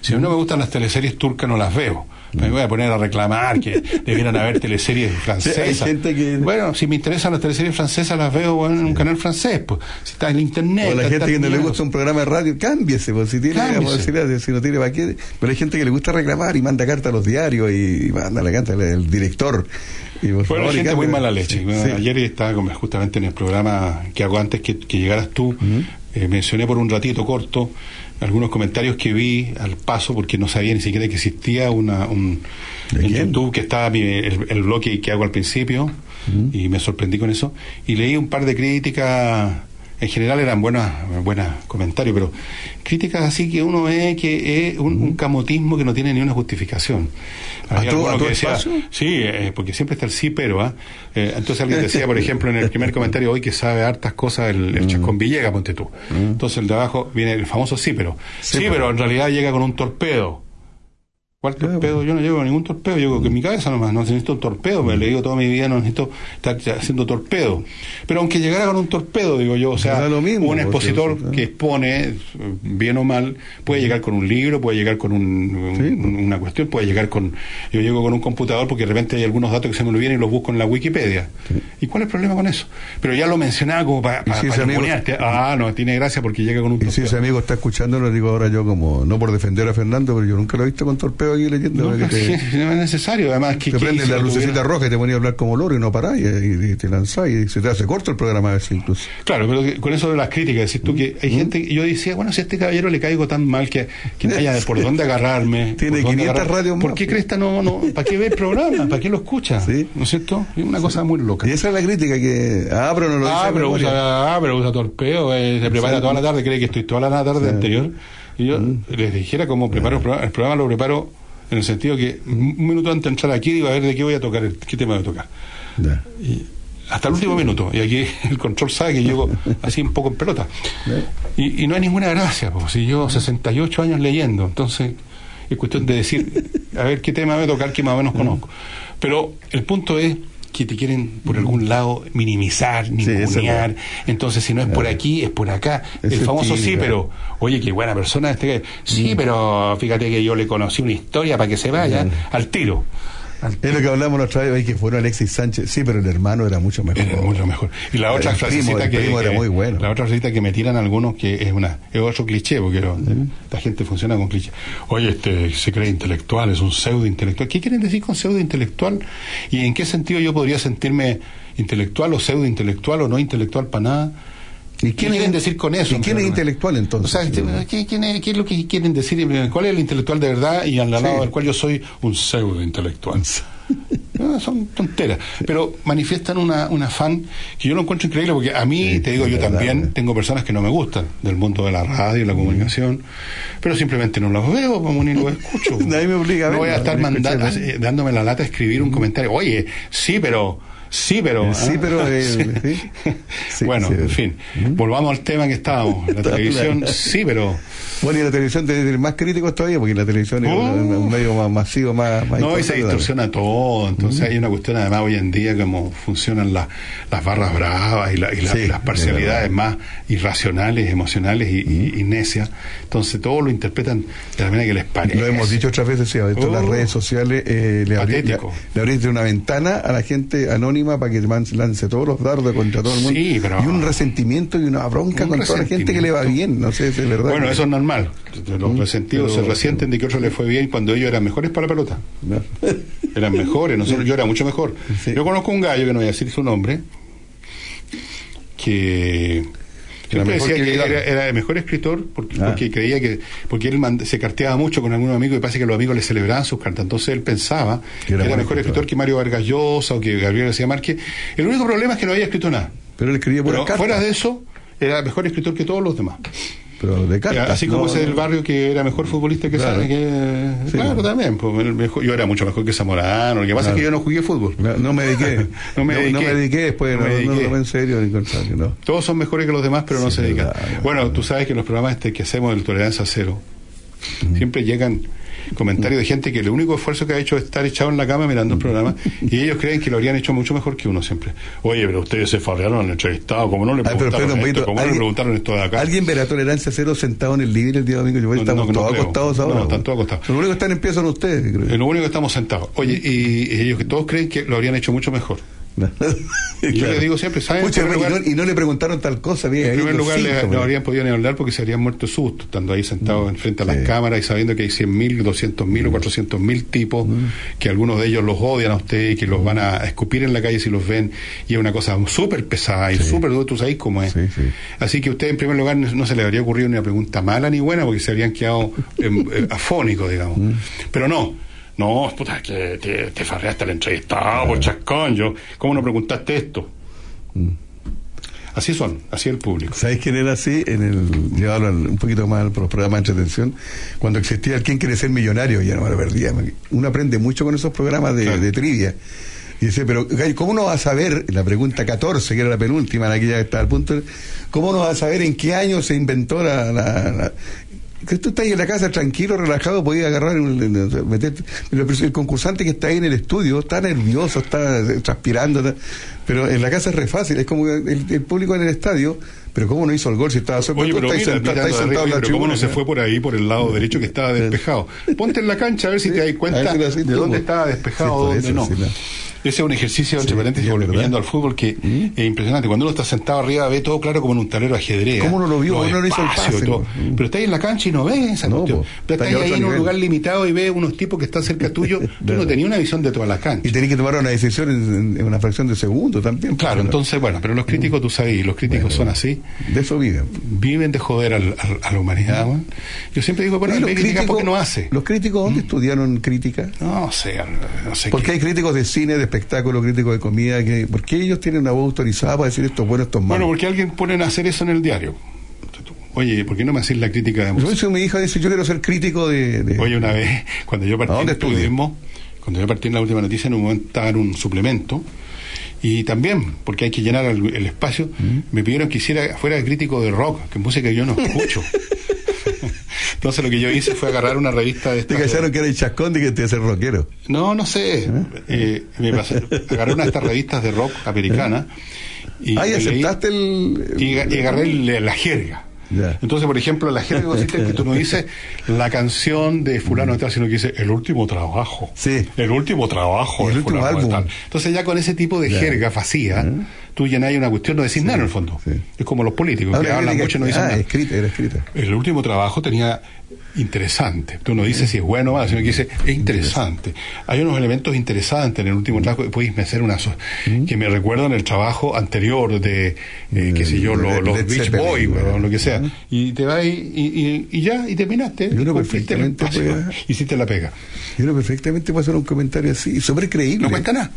Si a mí no me gustan las teleseries turcas, no las veo. Me voy a poner a reclamar que debieran haber teleseries francesas. hay gente Bueno, si me interesan las teleseries francesas, las veo en un canal francés. Pues. Si está en internet. O la gente que no le gusta un programa de radio, cámbiese, pues, si tiene, digamos, si, no tiene qué. Pero hay gente que le gusta reclamar y manda carta a los diarios y, y manda la carta al director. Y por Bueno, favor, y gente muy mala leche. Sí, Bueno, sí. Ayer estaba con- justamente en el programa que hago antes que, que llegaras tú. eh, mencioné por un ratito corto algunos comentarios que vi al paso porque no sabía ni siquiera que existía una, un en YouTube que estaba mi- el, el bloque que hago al principio y me sorprendí con eso. Y leí un par de críticas en general eran buenas buenas comentarios pero críticas así que uno ve que es un, un camotismo que no tiene ni una justificación ¿A todo- a que todo decía, espacio? Sí, eh, porque siempre está el sí, pero. ¿ah? Eh, entonces alguien decía, por ejemplo, en el primer comentario hoy que sabe hartas cosas el, el Chascón Villegas, ponte tú. Entonces el de abajo viene el famoso sí, pero. Sí, pero en realidad llega con un torpedo. ¿Cuál torpedo? Yo no llevo ningún torpedo, llego con mi cabeza nomás, no necesito un torpedo, me le digo toda mi vida, no necesito estar haciendo torpedo. Pero aunque llegara con un torpedo, digo yo, o sea, Da lo mismo, un expositor que expone, bien o mal, puede llegar con un libro, puede llegar con un- un- una cuestión, puede llegar con... Yo llego con un computador porque de repente hay algunos datos que se me olvidan y los busco en la Wikipedia. ¿Y cuál es el problema con eso? Pero ya lo mencionaba como para Y si amigo- Ah, no, tiene gracia porque llega con un Y si ese amigo está escuchando, lo digo ahora yo como, no por defender a Fernando, pero yo nunca lo he visto con torpedo veo aquí leyendo. No, te, sí, no es necesario, además que... te la lucecita roja y te ponía a hablar como loro y no parás y, y- y te lanzás y se te hace corto el programa a veces incluso. Claro, pero con eso de las críticas, tú que hay gente, yo decía, bueno, si a este caballero le caigo tan mal que, que no haya por dónde agarrarme. Tiene por dónde 500 agarrar- radios ¿Por más, qué pues. Cresta no, no, para qué ve el programa? ¿Para qué lo escucha? ¿No es cierto? Es una cosa muy loca. Y esa es la crítica que. Ah, pero no lo dice. Ah, pero memoria. usa, ah, pero usa torpeo, eh, se prepara Sí. toda la tarde, cree que estoy toda la tarde anterior. Y yo les dijera cómo preparo el programa, el programa lo preparo en el sentido que un minuto antes de entrar aquí digo a ver de qué voy a tocar, qué tema voy a tocar. Y hasta el último minuto. Y aquí el control sabe que llego así un poco en pelota. Y, y no hay ninguna gracia, pues si yo 68 años leyendo, entonces es cuestión de decir, a ver qué tema voy a tocar que más o menos conozco. Pero el punto es que te quieren por algún lado minimizar, ningunear. Entonces, si no es por aquí, es por acá. Ese el famoso sí, pero, oye, qué buena persona este. que- Sí, pero fíjate que yo le conocí una historia para que se vaya al tiro. Es lo que hablamos la otra vez, que fueron Alexis Sánchez. Sí, pero el hermano era mucho mejor. Era mucho mejor. Y la otra frasecita que, era muy bueno. La otra frasecita que me tiran algunos que es una es otro cliché, porque la gente funciona con cliché. Oye, este se cree intelectual, es un pseudo intelectual. ¿Qué quieren decir con pseudo intelectual? ¿Y en qué sentido yo podría sentirme intelectual o pseudo intelectual o no intelectual para nada? ¿Y ¿Qué quieren decir con eso? ¿Y quién es intelectual O entonces? sea, este, ¿qué, quién es, qué es lo que quieren decir? ¿Cuál es el intelectual de verdad y al lado Sí. del cual yo soy un pseudo intelectual? No, son tonteras, pero manifiestan una, un afán que yo lo encuentro increíble porque a mí, te digo, yo también tengo personas que no me gustan del mundo de la radio y la comunicación, pero simplemente no los veo como ni los escucho. Nadie me obliga a No voy a estar mandando, eh, dándome la lata a escribir un comentario. Oye, sí, pero. Sí, pero. Sí, pero, eh, sí. sí. bueno, sí. en fin, volvamos al tema que estábamos. La televisión, sí, pero. Bueno, y la televisión ser más críticos todavía, porque la televisión es Oh. un, un medio más masivo, más, más No, y se distorsiona todo. Entonces hay una cuestión además hoy en día como funcionan la- las barras bravas y, la- y la- Sí, y las parcialidades de más irracionales, emocionales y, y necias. Entonces todo lo interpretan de la manera que les parece. Lo hemos dicho otras veces, sí, esto en las Oh. redes sociales eh, le, abrí- le, le abriste una ventana a la gente anónima para que man- lance todos los dardos contra todo el mundo. Sí, pero- Y un resentimiento y una bronca Un con toda la gente que le va bien, no sé si es verdad. Bueno, eso es normal. Los resentidos pero- se resienten de que otro les fue bien cuando ellos eran mejores para la pelota. Eran mejores, nosotros, yo era mucho mejor. Yo conozco un gallo, que no voy a decir su nombre, que siempre mejor decía que que era, era el mejor escritor porque, Ah. porque creía que porque él mand- se carteaba mucho con algunos amigos y parece que los amigos le celebraban sus cartas. Entonces él pensaba que era, buen mejor escritor. que Mario Vargas Llosa o que Gabriel García Márquez. El único problema es que no había escrito nada. Pero él escribía cartas. fuera de eso era mejor escritor que todos los demás Pero de cartas. Así como no- ese del barrio que era mejor futbolista que Claro. Sa- que Sí. claro también pues, mejor- yo era mucho mejor que Zamorano lo que pasa Claro. es que yo no jugué fútbol No, no me dediqué. No me dediqué. No, me dediqué después, No me dediqué. en serio, ni contrario, no. todos son mejores que los demás pero no se dedican verdad, bueno tú sabes que los programas este que hacemos del tolerancia cero siempre llegan comentarios de gente que el único esfuerzo que ha hecho es estar echado en la cama mirando el programa y ellos creen que lo habrían hecho mucho mejor que uno siempre oye pero ustedes se farrearon al entrevistado como no le Ay, preguntaron un esto no le ¿alguien- preguntaron esto de acá ¿Alguien verá tolerancia cero sentado en el living el día domingo? Yo No, estamos no, todos creo. acostados ahora. No, están todos acostados. Lo único que están en pie son ustedes, creo. Lo único que estamos sentados. Oye, y, y ellos que todos creen que lo habrían hecho mucho mejor. Yo Claro. les digo siempre, ¿saben? Pucha, y, lugar, no, y no le preguntaron tal cosa, bien, en primer lugar le- cinco, no habrían podido ni hablar porque se habrían muerto de susto, estando ahí sentados enfrente a las cámaras y sabiendo que hay 100.000, 200.000 o 400.000 tipos, que algunos de ellos los odian a usted y que los van a escupir en la calle si los ven, y es una cosa súper pesada y súper dura, tú sabes cómo es. Así que usted, en primer lugar, no, no se le habría ocurrido ni una pregunta mala ni buena porque se habrían quedado em, eh, afónicos, digamos. Pero no. No, puta, que te, te farreaste al entrevistado, por chascón. Yo, ¿Cómo no preguntaste esto? Así son, así el público. ¿Sabes quién era así? En el, llevarlo un poquito más por los programas de entretención, cuando existía el ¿Quién quiere ser millonario? Ya no me lo perdía. Uno aprende mucho con esos programas de, de trivia. Y dice, pero ¿cómo no va a saber, la pregunta 14, que era la penúltima, en aquella que estaba al punto, ¿cómo no va a saber en qué año se inventó la... la- la- que tú estás ahí en la casa tranquilo, relajado, podías agarrar, meterte- pero el concursante que está ahí en el estudio está nervioso, está eh, transpirando, está- pero en la casa es re fácil, es como el, el público en el estadio, pero cómo no hizo el gol si estaba solo, Oye, pero mira, sentado, sentado en la pero ¿cómo no se fue por ahí, por el lado derecho que estaba despejado? Ponte en la cancha a ver si te das cuenta si de dónde estaba despejado Sí, dónde eso, no. sí, la- Ese es un ejercicio, entre paréntesis, volviendo al fútbol, que es impresionante. Cuando uno está sentado arriba, ve todo claro como en un tablero de ajedrez. ¿Cómo no lo vio? Los Uno no hizo el pase, todo. ¿no? Pero está ahí en la cancha y no ves esa No, cuestión. Pero Está ahí en un lugar limitado y ves unos tipos que están cerca tuyo. Tú no tenías una visión de todas las canchas. Y tenés que tomar una decisión en, en una fracción de segundo también. Claro, entonces, bueno, pero los críticos, tú sabes, los críticos son así. De eso viven. Viven de joder al- al- a la humanidad, weón. Yo siempre digo, bueno, Oye, ve criticar porque no hace. ¿Los críticos dónde estudiaron crítica? No sé, no sé. Porque hay críticos de cine, de espectáculo, críticos de comida. Que, ¿Por qué ellos tienen una voz autorizada para decir esto es bueno, esto es malo? Bueno, porque alguien pone a hacer eso en el diario. Oye, ¿por qué no me haces la crítica de Yo música? hice mi hija dice, yo quiero ser crítico de... de- Oye, una vez, cuando yo partí ¿A dónde en periodismo, cuando yo partí en la última noticia, en un momento estaba en un suplemento, y también, porque hay que llenar el, el espacio, Mm. me pidieron que hiciera, fuera crítico de rock, que es música que yo no escucho. Entonces lo que yo hice fue agarrar una revista de Te estas- callaron que era el chascón de que te hacer rockero. No, no sé. Eh, me pasé- agarré una de estas revistas de rock americana. Y Ah, y leí- aceptaste el... y, ga- y agarré el- la jerga. Entonces, por ejemplo, la jerga consiste en que tú no dices la canción de fulano de tal, sino que dice el último trabajo. Sí. El último trabajo. El de último álbum. Entonces ya con ese tipo de jerga vacía, tú llenas una cuestión, no decís nada en el fondo. Es como los políticos, que hablan mucho y no dicen ah, nada. escrita, era escrita. El último trabajo tenía interesante. Tú no dices si es bueno o malo, sino que dice es interesante. Hay unos elementos interesantes en el último trabajo que puedes hacer una so- que me recuerdan el trabajo anterior de, eh, qué sé yo, los Led Beach Boys, o lo que sea. Y te vas y, y- y- y ya, y terminaste. Y uno perfectamente puede- Hiciste la pega. Y uno perfectamente puede hacer un comentario así, súper creíble. No cuenta nada.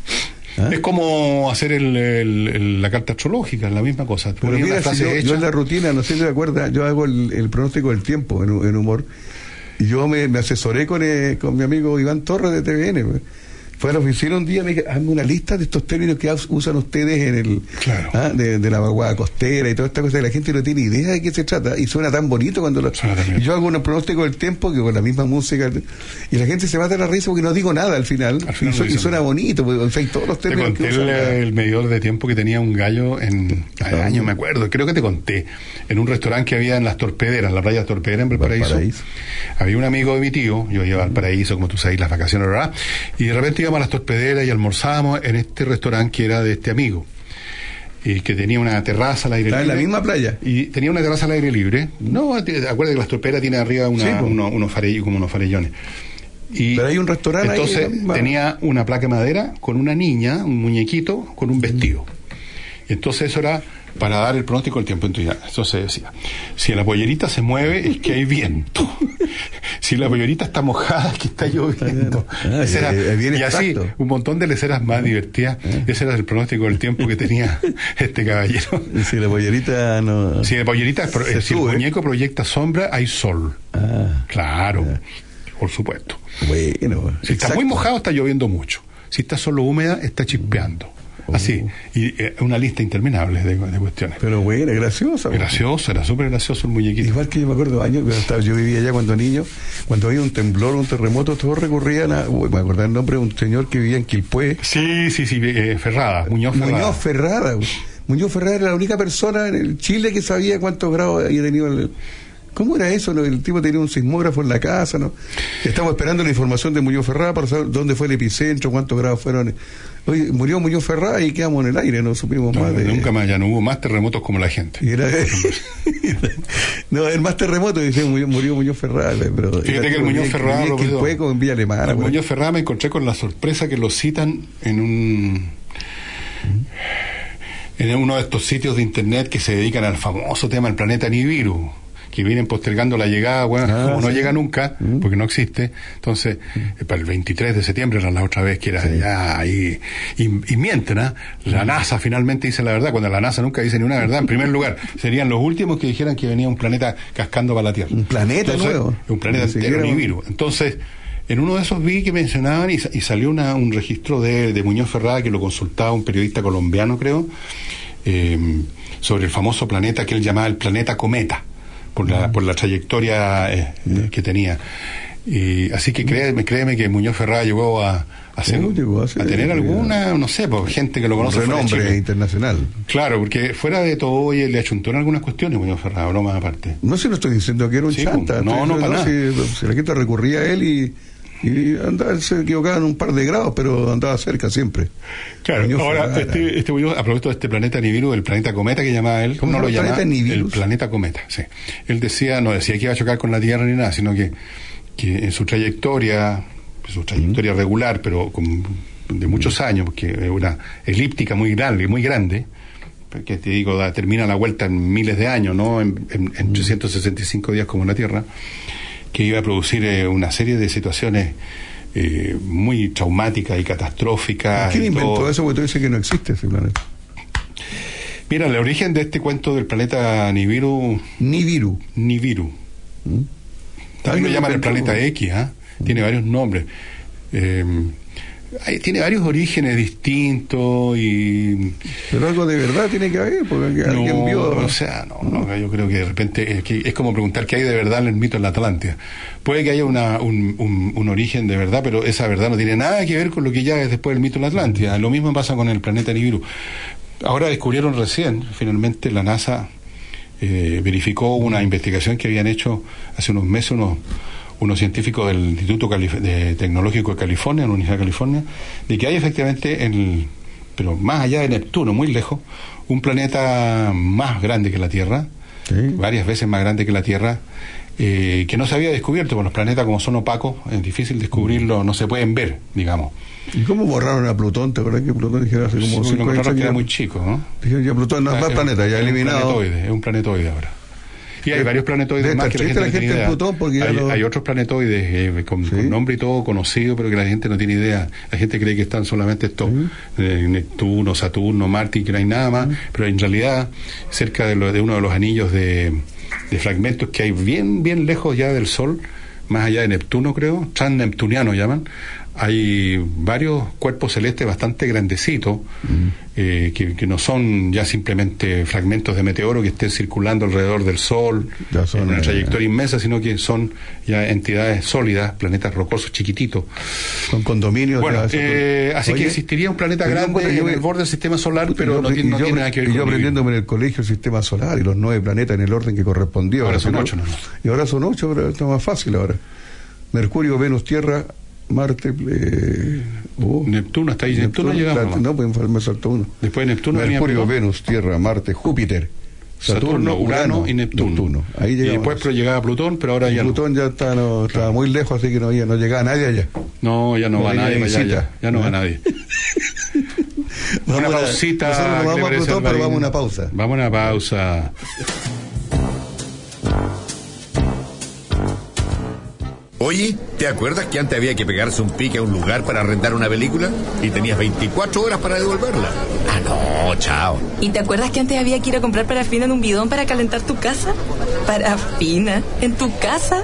¿Ah? Es como hacer el- el- el- la carta astrológica, la misma cosa. Pero mira, si yo, hecha. yo en la rutina, no sé si te acuerdas, yo hago el, el pronóstico del tiempo en, en humor. Y yo me, me asesoré con, eh, con mi amigo Iván Torres de TVN. Fue a la oficina un día y me dije, hazme una lista de estos términos que us- usan ustedes en el ah, de, de la vaguada costera y toda esta cosa que la gente no tiene idea de qué se trata y suena tan bonito cuando lo y yo hago un pronóstico del tiempo que con la misma música y la gente se mata de la risa porque no digo nada al final, final y, su- suena bonito porque, todos los Te términos que conté el, usan el medidor de tiempo que tenía un gallo en Ah. años me acuerdo, creo que te conté, en un restaurante que había en las Torpederas, en la playa Torpedera en Valparaíso. Valparaíso. Había un amigo de mi tío, yo iba al paraíso, como tú sabes, las vacaciones, ¿verdad? Y de repente íbamos a las Torpederas y almorzábamos en este restaurante que era de este amigo. Y que tenía una terraza al aire ¿Está en libre. la misma playa? Y tenía una terraza al aire libre. No, te- acuérdate que las torperas tienen arriba una- Sí, uno- unos farellos, como unos farellones. Y Pero hay un restaurante entonces tenía una placa de madera con una niña, un muñequito, con un vestido. Y entonces eso era para dar el pronóstico del tiempo. Entonces, ya, entonces decía, si la pollerita se mueve es que hay viento. si la pollerita está mojada es que está lloviendo. Ah, era- bien y así, un montón de leceras más divertidas. Ese era el pronóstico del tiempo que tenía este caballero. Y si la pollerita no... Si la pollerita, Se si el muñeco proyecta sombra, hay sol. Ah, Claro, por supuesto. bueno. Si está muy mojado, está lloviendo mucho. Si está solo húmeda, está chispeando. Así. Y eh, una lista interminable de, de cuestiones. Pero bueno, gracioso. Gracioso, era súper gracioso el muñequito. Igual que yo me acuerdo años, yo vivía allá cuando niño, cuando había un temblor, un terremoto, todos recurrían a, uy, me acordaba el nombre de un señor que vivía en Quilpué. Sí, sí, sí, eh, Ferrada, Muñoz Ferrada. Muñoz Ferrara. güey. Muñoz Ferrara era la única persona en el Chile que sabía cuántos grados había tenido el... ¿Cómo era eso? no? El tipo tenía un sismógrafo en la casa, ¿no? Estamos esperando la información de Muñoz Ferrara para saber dónde fue el epicentro, cuántos grados fueron. Oye, murió Muñoz Ferrara y quedamos en el aire, no supimos No, más de... Nunca más, ya no hubo más terremotos como la gente. Y era- no, el más terremoto, dice, murió, murió Muñoz Ferrara. Pero Fíjate que el Muñoz Ferrara, vivía en Villa Alemana. Al güey. Muñoz Ferrada me encontré con la sorpresa que lo citan en un en uno de estos sitios de internet que se dedican al famoso tema del planeta Nibiru que vienen postergando la llegada, bueno, Ah, como no llega nunca, porque no existe, entonces, eh, para el 23 de septiembre era la otra vez que era ya ahí, y, y mienten, ¿ah? la NASA finalmente dice la verdad, cuando la NASA nunca dice ni una verdad, en primer lugar, serían los últimos que dijeran que venía un planeta cascando para la Tierra. Un planeta Entonces, nuevo. Un planeta entero, Nibiru. Entonces, en uno de esos vi que mencionaban y, y salió una- un registro de, de Muñoz Ferrada que lo consultaba un periodista colombiano, creo, eh, sobre el famoso planeta que él llamaba el planeta cometa, por la, por la trayectoria eh, eh, que tenía. Y, así que créeme, créeme que Muñoz Ferrada llegó a, a, ser- llegó a ser- a tener alguna, no sé, pues, gente que lo Un conoce de renombre internacional. Claro, porque fuera de todo, oye, le achuntó en algunas cuestiones Muñoz Ferrada, bromas aparte. No sé, no estoy diciendo que era un Sí, chanta. no, estoy no, diciendo, para Si, si la gente recurría a él y Y andaba, se equivocaban un par de grados, pero andaba cerca siempre. Claro, ahora, Ferrara. este, este Muñoz, a propósito de este planeta Nibiru, el planeta cometa que llamaba él, ¿Cómo no lo llama? llamaba ¿Planeta Nibiru? el planeta cometa, sí. Él decía, no decía que iba a chocar con la Tierra ni nada, sino que, que en su trayectoria, su trayectoria regular, pero con- de muchos años, porque es una elíptica muy grande, muy grande, que te digo, da- termina la vuelta en miles de años, ¿no? En, en- en 365 días como la Tierra, que iba a producir eh, una serie de situaciones eh, muy traumáticas y catastróficas. ¿Quién inventó todo. eso? Porque tú dices que no existe ese planeta. Mira, el origen de este cuento del planeta Nibiru. Nibiru. Nibiru. También lo llaman el planeta. X, ¿ah? Tiene varios nombres. Eh, hay- tiene varios orígenes distintos y. Pero algo de verdad tiene que haber, porque alguien vio. o sea, no, no, yo creo que de repente es, que es como preguntar qué hay de verdad en el mito de la Atlántida. Puede que haya una, un, un- un origen de verdad, pero esa verdad no tiene nada que ver con lo que ya es después del mito de la Atlántida. Lo mismo pasa con el planeta Nibiru. Ahora descubrieron recién, finalmente la NASA eh, verificó una investigación que habían hecho hace unos meses unos, unos científicos del Instituto Calif- de Tecnológico de California, en la Universidad de California, de que hay efectivamente, en el- pero más allá de Neptuno, muy lejos, un planeta más grande que la Tierra, varias veces más grande que la Tierra, eh, que no se había descubierto, porque los planetas como son opacos, es difícil descubrirlo, no se pueden ver, digamos. ¿Y cómo borraron a Plutón? ¿Te acuerdas que Plutón dijeron hace Sí, como porque cinco años que era muy chico, ¿no? Dijeron ya Plutón no es más Es- planeta, ya un eliminado. es un planetoide ahora. Y hay De- varios planetoides de más que la gente, la no tiene gente idea. Plutón porque hay, otros planetoides eh, con, con nombre y todo conocido, pero que la gente no tiene idea. La gente cree que están solamente estos eh, Neptuno, Saturno, Marte y que no hay nada más, pero en realidad cerca de, lo- de uno de los anillos de, de fragmentos que hay bien bien lejos ya del Sol, más allá de Neptuno creo, transneptuniano llaman, hay varios cuerpos celestes bastante grandecitos eh, que, que no son ya simplemente fragmentos de meteoro que estén circulando alrededor del Sol en una eh, trayectoria inmensa, sino que son ya entidades sólidas, planetas rocosos chiquititos. Con condominios. Bueno, eh, así Oye, que existiría un planeta grande en el borde del sistema solar, pero no, yo- tiene, no y yo- tiene nada que ver y con yo aprendiéndome en el colegio el sistema solar y los nueve planetas en el orden que correspondió. Ahora son ocho, ¿no? Y ahora son ocho, pero está más fácil ahora. Mercurio, Venus, Tierra, Marte, eh, oh. Neptuno, hasta ahí. Neptuno llegamos la- nomás. No, pues me saltó uno. Después de Neptuno Mercurio. Venus, Tierra, Marte, Júpiter, Saturno, Urano, y Neptuno. Ahí y llegamos. después pero llegaba Plutón, pero ahora Y ya no. Plutón ya está, no, estaba muy lejos, así que no, había- no llegaba nadie allá. No, ya no, No va nadie visita. ya, ya no va ¿Eh? nadie. Vamos una pausita. nosotros nos ¿qué le vamos a parece, Plutón, pero vamos a una pausa. Vamos a una pausa. Oye, ¿te acuerdas que antes había que pegarse un pique a un lugar para arrendar una película? Y tenías 24 horas para devolverla. Ah, no, chao. ¿Y te acuerdas que antes había que ir a comprar parafina en un bidón para calentar tu casa? ¿Parafina? ¿En tu casa?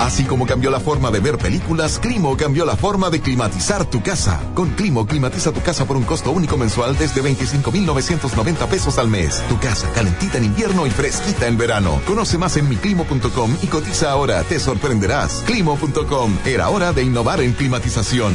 Así como cambió la forma de ver películas, Climo cambió la forma de climatizar tu casa. Con Climo climatiza tu casa por un costo único mensual desde 25,990 pesos al mes. Tu casa calentita en invierno y fresquita en verano. Conoce más en miclimo.com y cotiza ahora. Te sorprenderás. Climo.com. Era hora de innovar en climatización.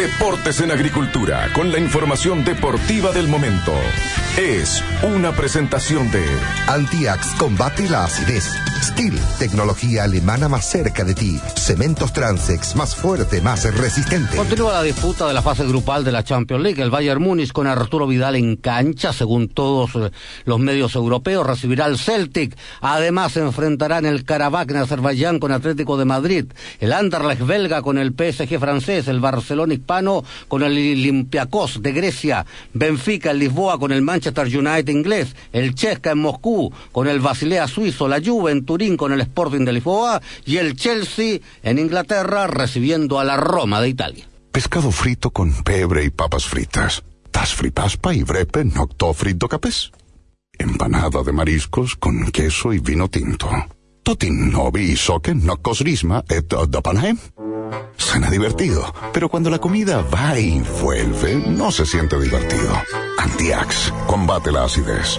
Deportes en Agricultura, con la información deportiva del momento. Es una presentación de Antiax combate la acidez. Skill, tecnología alemana más cerca de ti. Cementos Transex, más fuerte, más resistente. Continúa la disputa de la fase grupal de la Champions League. El Bayern Múnich con Arturo Vidal en cancha, según todos eh, los medios europeos, recibirá al Celtic. Además, se enfrentará en el Karabakh en Azerbaiyán con Atlético de Madrid. El Anderlecht belga con el PSG francés. El Barcelona hispano con el Olympiacos de Grecia. Benfica en Lisboa con el Manchester United inglés. El Chesca en Moscú con el Basilea suizo. La Juve en Turín con el Sporting de Lisboa. Y el Chelsea en Inglaterra recibiendo a la Roma de Italia. Pescado frito con pebre y papas fritas. Tas fripaspa y brepe nocto frito capes. Empanada de mariscos con queso y vino tinto. Totin novi soque nocos risma et dapanaem. Suena divertido, pero cuando la comida va y vuelve, no se siente divertido. Antiax, combate la acidez.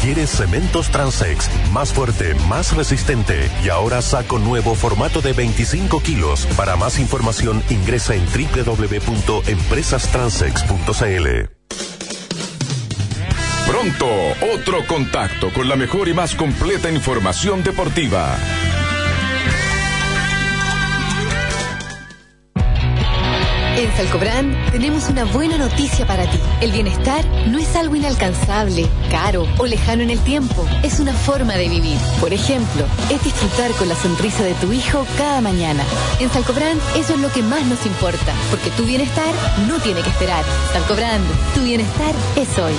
Quieres cementos Transex. Más fuerte, más resistente. Y ahora saco nuevo formato de 25 kilos. Para más información ingresa en www.empresastransex.cl. Pronto, otro contacto con la mejor y más completa información deportiva. En Salcobrand tenemos una buena noticia para ti. El bienestar no es algo inalcanzable, caro o lejano en el tiempo. Es una forma de vivir. Por ejemplo, es disfrutar con la sonrisa de tu hijo cada mañana. En Salcobrand eso es lo que más nos importa, porque tu bienestar no tiene que esperar. Salcobrand, tu bienestar es hoy.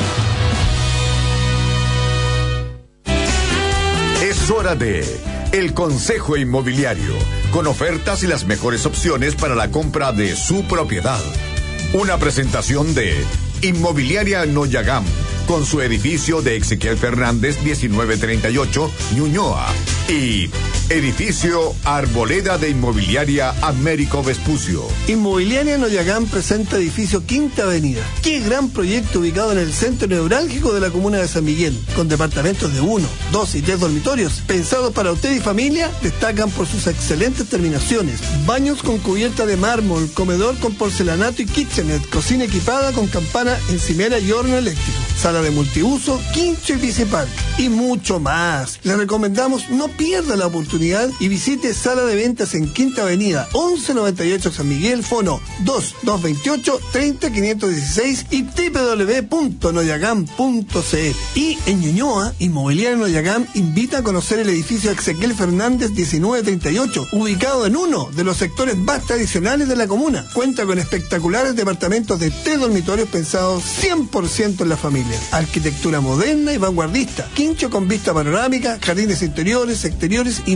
Es hora de El Consejo Inmobiliario, con ofertas y las mejores opciones para la compra de su propiedad. Una presentación de Inmobiliaria Noyagam, con su edificio de Ezequiel Fernández 1938, Ñuñoa, y Edificio Arboleda de Inmobiliaria Américo Vespucio. Inmobiliaria Noyagán presenta edificio Quinta Avenida. Qué gran proyecto ubicado en el centro neurálgico de la comuna de San Miguel, con departamentos de uno, dos y tres dormitorios, pensados para usted y familia, destacan por sus excelentes terminaciones. Baños con cubierta de mármol, comedor con porcelanato y kitchenette, cocina equipada con campana, encimera y horno eléctrico, sala de multiuso, quincho y bicipark y mucho más. Le recomendamos no pierda la oportunidad y visite Sala de Ventas en Quinta Avenida, 1198 San Miguel, fono 2228 30516 y www.noyagam.cl. Y en Ñuñoa, Inmobiliaria Noyagam invita a conocer el edificio Ezequiel Fernández 1938, ubicado en uno de los sectores más tradicionales de la comuna. Cuenta con espectaculares departamentos de tres dormitorios pensados 100% en la familia. Arquitectura moderna y vanguardista, quincho con vista panorámica, jardines interiores, exteriores y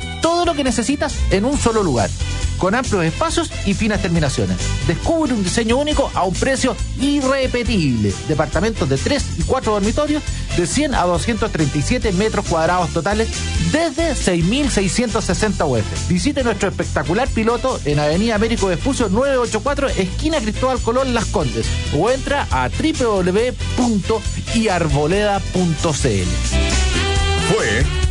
Todo lo que necesitas en un solo lugar, con amplios espacios y finas terminaciones. Descubre un diseño único a un precio irrepetible. Departamentos de 3 y 4 dormitorios de 100 a 237 metros cuadrados totales desde 6.660 UF. Visite nuestro espectacular piloto en Avenida Américo Vespucio 984, esquina Cristóbal Colón Las Condes, o entra a www.iarboleda.cl. Fue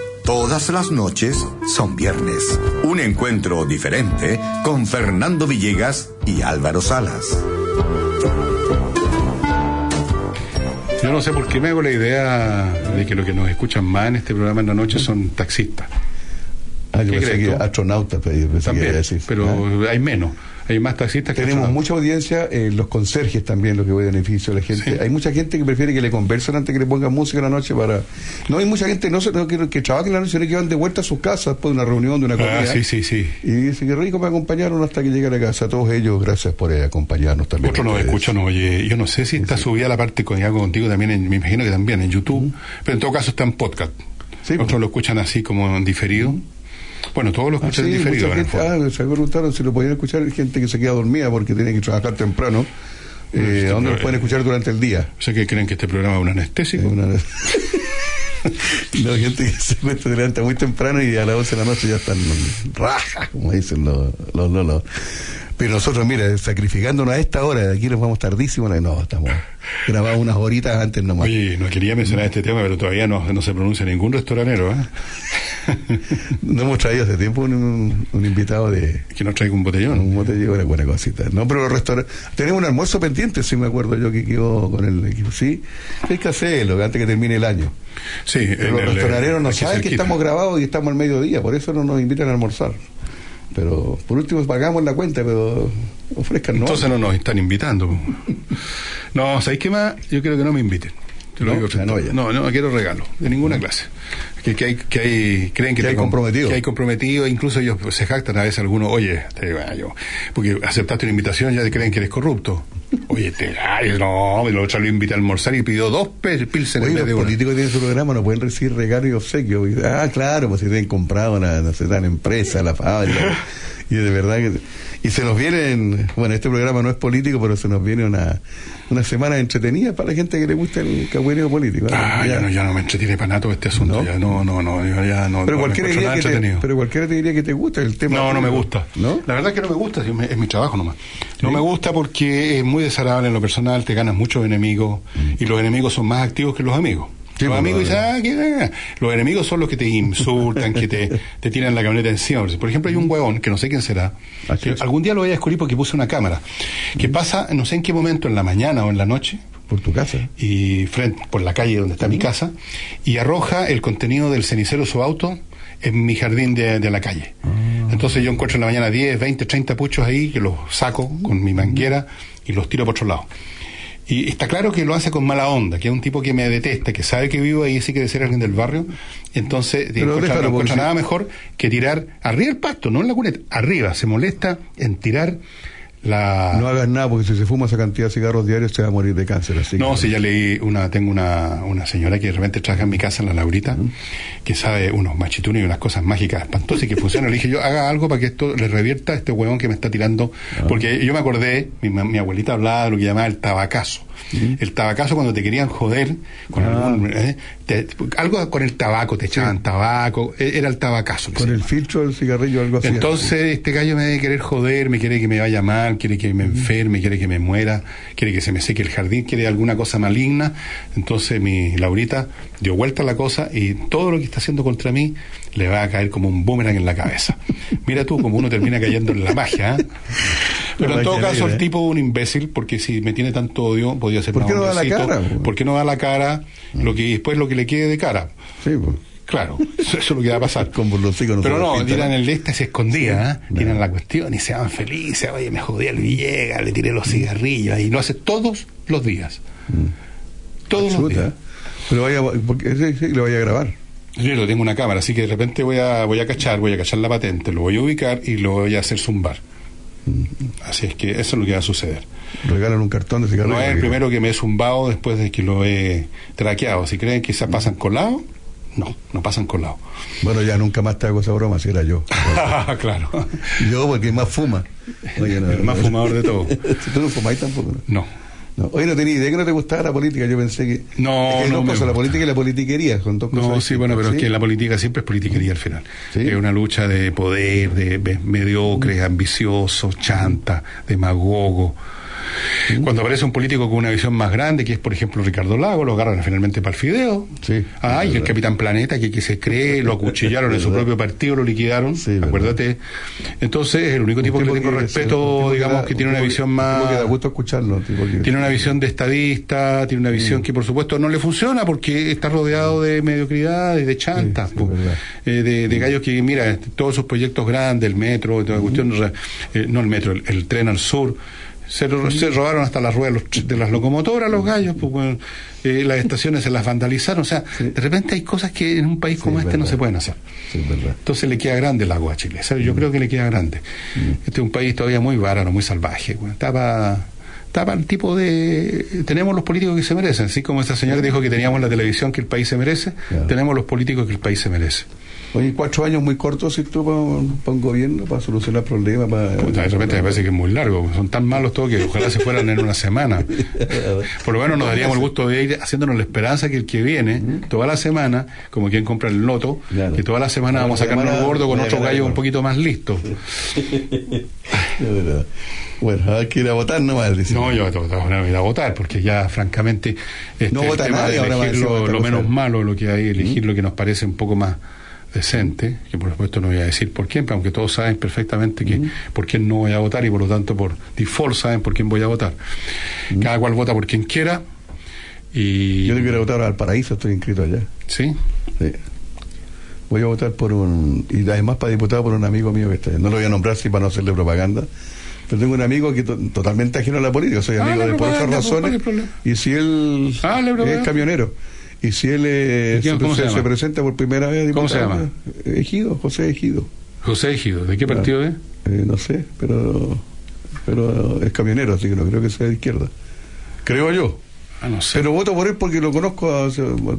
Todas las noches son viernes. Un encuentro diferente con Fernando Villegas y Álvaro Salas. Yo no sé por qué me hago la idea de que los que nos escuchan más en este programa en la noche son taxistas. Ah, yo ¿Qué pensé que astronautas, pero yo pensé que También, iba a decir. pero Ah. hay menos. Hay más taxistas que Tenemos mucha audiencia, eh, los conserjes también, lo que voy a beneficio de la gente. Hay mucha gente que prefiere que le conversen antes que le pongan música en la noche para... No hay mucha gente no, no que, que trabaja en la noche, sino que van de vuelta a sus casas después de una reunión, de una comida. Ah, sí, sí, sí. Y dice que rico me acompañaron hasta que llegue a la casa. A todos ellos, gracias por eh, acompañarnos también. Otro nos ustedes. escucha, no oye. Yo no sé si está subida la parte con algo contigo también, en- me imagino que también en YouTube, pero en todo caso está en podcast. Otros lo escuchan así como en diferido. Bueno, todos lo Ah, escuchan sí, en diferido. mucha gente, ah, se preguntaron si lo podían escuchar gente que se queda dormida porque tiene que trabajar temprano. Eh, ¿A dónde nos pueden escuchar durante el día? O sea, que creen que este programa es un anestésico. Es una- no, gente que se cuesta se levanta muy temprano y a las 11 de la noche ya están rajas, como dicen los los lolos. Pero nosotros, mira, sacrificándonos a esta hora, de aquí nos vamos tardísimo, no, estamos grabados unas horitas antes nomás. Oye, no quería mencionar este tema, pero todavía no, no se pronuncia ningún restauranero, ¿eh? No hemos traído hace tiempo un, un- un invitado de... Que nos traiga un botellón. Un botellón, una buena cosita. No, pero los restaurantes... Tenemos un almuerzo pendiente, si me acuerdo yo, que quedó con el equipo. Sí, hay que hacerlo antes que termine el año. Sí, Pero los el- restauranteros no saben que estamos grabados y estamos al mediodía, por eso no nos invitan a almorzar. Pero por último pagamos la cuenta, pero ofrezcan no. Entonces no nos están invitando. No, ¿sabéis qué más? Yo quiero que no me inviten. Te lo ¿No? digo no, no, no, quiero regalo, de ninguna clase. Que, que hay, que hay, creen que, Que hay com- comprometido. Que hay comprometido, incluso ellos se jactan a veces algunos, oye, te digo, ah, yo, porque aceptaste una invitación ya te creen que eres corrupto. Oye, te, ay, no, el otro lo invita a almorzar y pidió dos pilsen en Oye, los de una. políticos tienen su programa, no pueden recibir regalo y obsequio. Y, Ah, claro, pues si tienen comprado una, no sé, tan empresa, la fábrica. y de verdad que. Y se nos vienen. Bueno, este programa no es político, pero se nos viene una, una semana entretenida para la gente que le gusta el cagüeneo político. ¿eh? Ah, ya, no, ya no me entretiene para nada todo este asunto. Ya, no, no, no, yo ya no. pero, no cualquiera diría que te, pero cualquiera te diría que te gusta el tema. No, no me gusta. ¿No? La verdad es que no me gusta, es mi trabajo nomás. No me gusta porque es muy desagradable en lo personal, te ganas muchos enemigos y los enemigos son más activos que los amigos. Los pues, amigos no, dicen, ah, los enemigos son los que te insultan, que te, te tiran la camioneta encima. Por ejemplo, hay un huevón, que no sé quién será, que algún día lo voy a descubrir porque puse una cámara, que pasa, no sé en qué momento, en la mañana o en la noche, Por tu casa. y frente por la calle donde está mi casa y arroja el contenido del cenicero su auto en mi jardín de, de la calle. Entonces yo encuentro en la mañana 10, 20, 30 puchos ahí que los saco con mi manguera y los tiro por otro lado. Y está claro que lo hace con mala onda, que es un tipo que me detesta, que sabe que vivo ahí, sí que debe ser alguien del barrio. Entonces, déjalo, no encuentra nada mejor que tirar arriba el pasto, no en la cuneta, arriba. Se molesta en tirar la... No hagas nada, porque si se fuma esa cantidad de cigarros diarios se va a morir de cáncer. Así No, que- si ya leí una, tengo una, una señora que de repente trabaja en mi casa, en la Laurita, que sabe unos machitunes y unas cosas mágicas espantosas y que funcionan. Le dije yo, haga algo para que esto le revierta a este huevón que me está tirando. Porque yo me acordé, mi, mi abuelita hablaba de lo que llamaba el tabacazo. El tabacazo cuando te querían joder con algún, eh, te- algo con el tabaco, te echaban tabaco, e- era el tabacazo. Con el filtro del cigarrillo algo así. entonces, este gallo me debe querer joder, me quiere que me vaya mal, quiere que me enferme, quiere que me muera, quiere que se me seque el jardín, quiere alguna cosa maligna. Entonces, mi Laurita dio vuelta a la cosa y todo lo que está haciendo contra mí le va a caer como un boomerang en la cabeza. Mira tú como uno termina cayendo en la magia. ¿eh? Pero en todo caso, el ¿eh? tipo es un imbécil, porque si me tiene tanto odio, podría ser ¿Por qué no da la cara, po? ¿Por qué no da la cara? Lo que después lo que le quede de cara. Sí, pues. Claro, eso, es lo que va a pasar. Con hijos Pero no, tiran el de este, se escondía, ¿eh? tiran la cuestión y se van felices. Oye, me jodí al Villegas, le tiré los Mm. cigarrillos y lo hace todos los días. Todos los días. Pero vaya, porque, sí, sí, lo vaya a grabar. Yo lo tengo una cámara, así que de repente voy a, voy a cachar, voy a cachar la patente, lo voy a ubicar y lo voy a hacer zumbar. Así es que eso es lo que va a suceder. Regalan un cartón de cigarrillo. No es el primero que me he zumbado después de que lo he traqueado. Si creen que se pasan colado, no, no pasan colado. Bueno, ya nunca más te hago esa broma, si era yo. claro. Yo, porque más fuma. Oye, no, El más fumador de todo. Si tú no fumáis tampoco. No. No. Oye, no tenía idea que no te gustaba la política. Yo pensé que. No, es que no dos me cosas, la política y la politiquería. Son dos No, cosas sí, bueno, pero es distintas, que ¿sí? la política siempre es politiquería al final. Es una lucha de poder, de, de mediocres, ambiciosos, chanta, demagogo. Cuando aparece un político con una visión más grande, que es por ejemplo Ricardo Lago, lo agarran finalmente para el fideo. Sí, Ah, y el. Capitán Planeta, que, que se cree, lo acuchillaron en su propio partido, lo liquidaron. acuérdate. Entonces, es el único tipo que le tipo tengo que- respeto, un tipo digamos, da- que tiene un una visión más. que da gusto escucharlo. tipo Tiene una visión de estadista, tiene una visión que por supuesto no le funciona porque está rodeado de mediocridades, de chantas. Eh, de, de gallos que, mira, todos sus proyectos grandes, el metro, toda la cuestión, eh, no el metro, el, el tren al sur, se, ro- se robaron hasta las ruedas de las locomotoras los gallos, pues, bueno, eh, las estaciones se las vandalizaron, o sea, de repente hay cosas que en un país como este no se pueden hacer. Entonces le queda grande el agua a Chile, ¿sabes? yo creo que le queda grande. Este es un país todavía muy bárano, muy salvaje, estaba estaba el tipo de tenemos los políticos que se merecen. Así como esta señora dijo que teníamos la televisión que el país se merece tenemos los políticos que el país se merece Oye, cuatro años muy cortos, si tú, para un gobierno, para solucionar problemas. Para, de repente me parece que es muy largo. Son tan malos todos que ojalá se fueran en una semana. Por lo menos nos daríamos el gusto de ir haciéndonos la esperanza que el que viene, toda la semana, como quien compra el loto, que toda la semana vamos a sacarnos gordo con otro gallo un poquito más listo. Bueno, hay que ir a votar nomás. No, yo que ir a votar, porque ya, francamente, este, no vota tema nadie, de elegir lo, lo menos malo, lo que hay, elegir lo que nos parece un poco más decente, que por supuesto no voy a decir por quién, pero aunque todos saben perfectamente que por quién no voy a votar y por lo tanto por default saben por quién voy a votar. Cada cual vota por quien quiera y... Yo le quiero votar al paraíso, estoy inscrito allá. ¿Sí? Sí. Voy a votar por un. Y además para diputado por un amigo mío que está allá. No lo voy a nombrar sí para no hacerle propaganda. Pero tengo un amigo que to- totalmente ajeno a la política. Soy amigo Ah, de él por propaganda, pues, ¿cuál es razones. Y si él Ah, es camionero. Y si él eh, ¿Y quién- se, presenta por primera vez ¿Cómo se diputado, llama? Ejido, José Ejido. José Ejido, ¿de qué Ah. partido es? Eh, no sé, pero pero es camionero, así que no creo que sea de izquierda. Creo yo. Ah, no sé. Pero voto por él porque lo conozco a-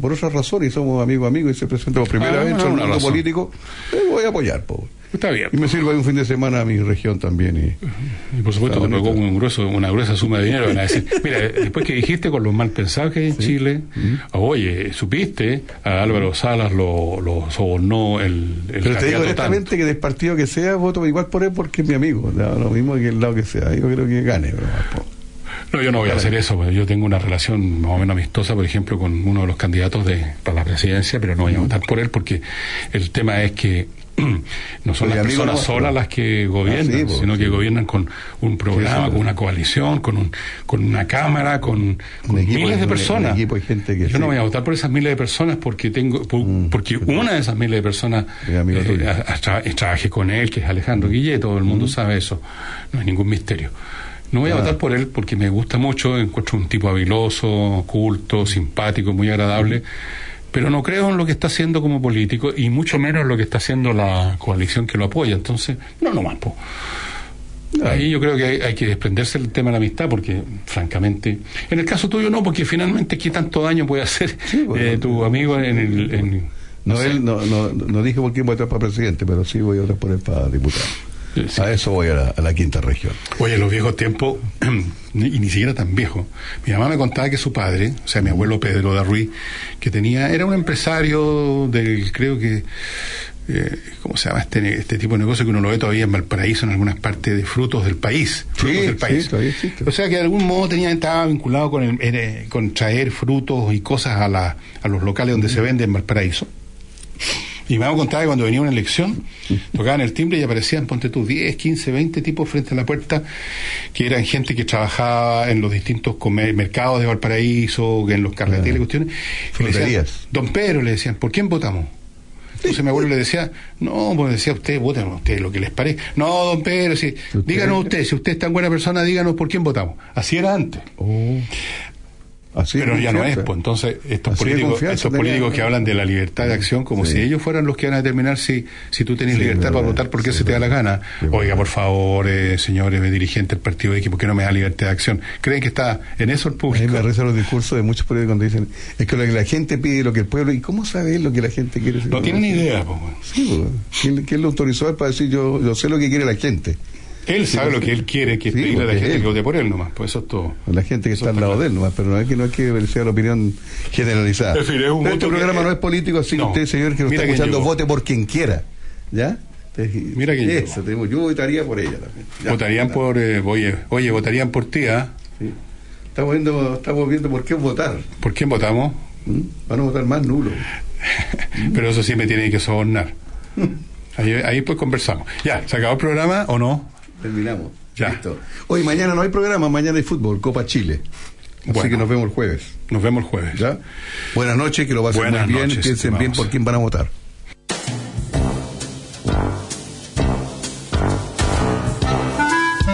por otras razones y somos amigos amigos y se presenta por primera Ah, vez en no, mundo razón. político. Eh, voy a apoyar, po. Está bien. Y me sirve un fin de semana a mi región también. Y, Y por supuesto te pagó bonito. un grueso, una gruesa suma de dinero. Van a decir, mira, después que dijiste con los mal pensados que hay en Chile, oye, supiste, a Álvaro Salas lo, lo sobornó el, el Pero te digo honestamente que del partido que sea, voto igual por él porque es mi amigo. Lo mismo que el lado que sea. Yo creo que gane. Pero. No, yo no voy a hacer eso, porque yo tengo una relación más o menos amistosa, por ejemplo, con uno de los candidatos de, para la presidencia, pero no voy a votar por él porque el tema es que no son las personas nuestro. solas las que gobiernan, Ah, sí, pues, sino que gobiernan con un programa, con una coalición, con, un, con una cámara, con, miles de personas. un equipo de gente que yo no voy a votar por esas miles de personas porque tengo por- porque una de esas miles de personas eh, a- a- tra- trabajé con él, que es Alejandro Guille, todo el mundo sabe eso, no es ningún misterio. No voy a Ah. votar por él porque me gusta mucho, encuentro un tipo habiloso, culto, simpático, muy agradable, pero no creo en lo que está haciendo como político y mucho menos en lo que está haciendo la coalición que lo apoya. Entonces, no, no más. po. Ahí yo creo que hay, hay que desprenderse del tema de la amistad porque, francamente, en el caso tuyo no, porque finalmente, ¿qué tanto daño puede hacer eh, tu amigo en el... en- No, sé. él no, no, no dije por quién voy a votar para presidente, pero sí voy a votar por él para diputado. A eso voy a la, a la quinta región. Oye, en los viejos tiempos, y ni siquiera tan viejo, mi mamá me contaba que su padre, o sea, mi abuelo Pedro de Ruiz, que tenía, era un empresario del, creo que, eh, ¿cómo se llama este, este tipo de negocio que uno lo ve todavía en Valparaíso, en algunas partes de frutos del país? Frutos del país. sí. O sea que de algún modo tenía, estaba vinculado con, el, eh, con traer frutos y cosas a, la, a los locales donde se vende en Valparaíso. Y me contaba que cuando venía una elección, tocaban el timbre y aparecían, ponte tú, 10, 15, 20 tipos frente a la puerta, que eran gente que trabajaba en los distintos comer- mercados de Valparaíso, en los carreteles, cuestiones. Y le decían. Don Pedro, le decían, ¿por quién votamos? Entonces mi abuelo le decía, no, pues decía usted, voten ustedes lo que les parezca. No, don Pedro, si, díganos usted, si usted es tan buena persona, díganos por quién votamos. Así era antes. Así Pero ya no es, pues entonces estos Así políticos, estos políticos que hablan de la libertad de acción como Sí. si ellos fueran los que van a determinar si, si tú tenés Sí, libertad para votar porque se te da la gana. Oiga, por favor, eh, señores dirigentes del partido X, ¿por qué no me da libertad de acción? ¿Creen que está en eso el A mí público? me rezan los discursos de muchos políticos cuando dicen, es que lo que la gente pide, lo que el pueblo, ¿y cómo sabe lo que la gente quiere? No tienen idea, pues, pues, ¿quién, quién lo autorizó para decir yo, yo sé lo que quiere la gente? Él sabe pues, lo que él quiere, que es sí, pedirle a la gente él- que vote por él nomás, pues eso es todo. La gente que está al lado de él nomás, pero no es que no es que sea la opinión generalizada. En fin, es un este que- programa no es político, así que usted, señor, que nos está escuchando, vote por quien quiera. ¿Ya? Mira llegó. Eso, tenemos, yo votaría por ella también. Ya. Votarían por, eh, oye, oye, votarían por ti, ¿ah? Sí. Estamos viendo, estamos viendo por qué votar. ¿Por quién votamos? ¿Mm? Van a votar más nulo. Pero eso sí me tiene que sobornar. Ahí, ahí pues conversamos. Ya, ¿se acabó el programa o no? Terminamos. Ya. Listo. Hoy, mañana no hay programa, mañana hay fútbol, Copa Chile. Así Bueno. que nos vemos el jueves. Nos vemos el jueves. ¿Ya? Buenas noches, que lo pasen Buenas muy bien. noches, Piensen bien por quién van a votar.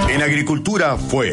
En agricultura fue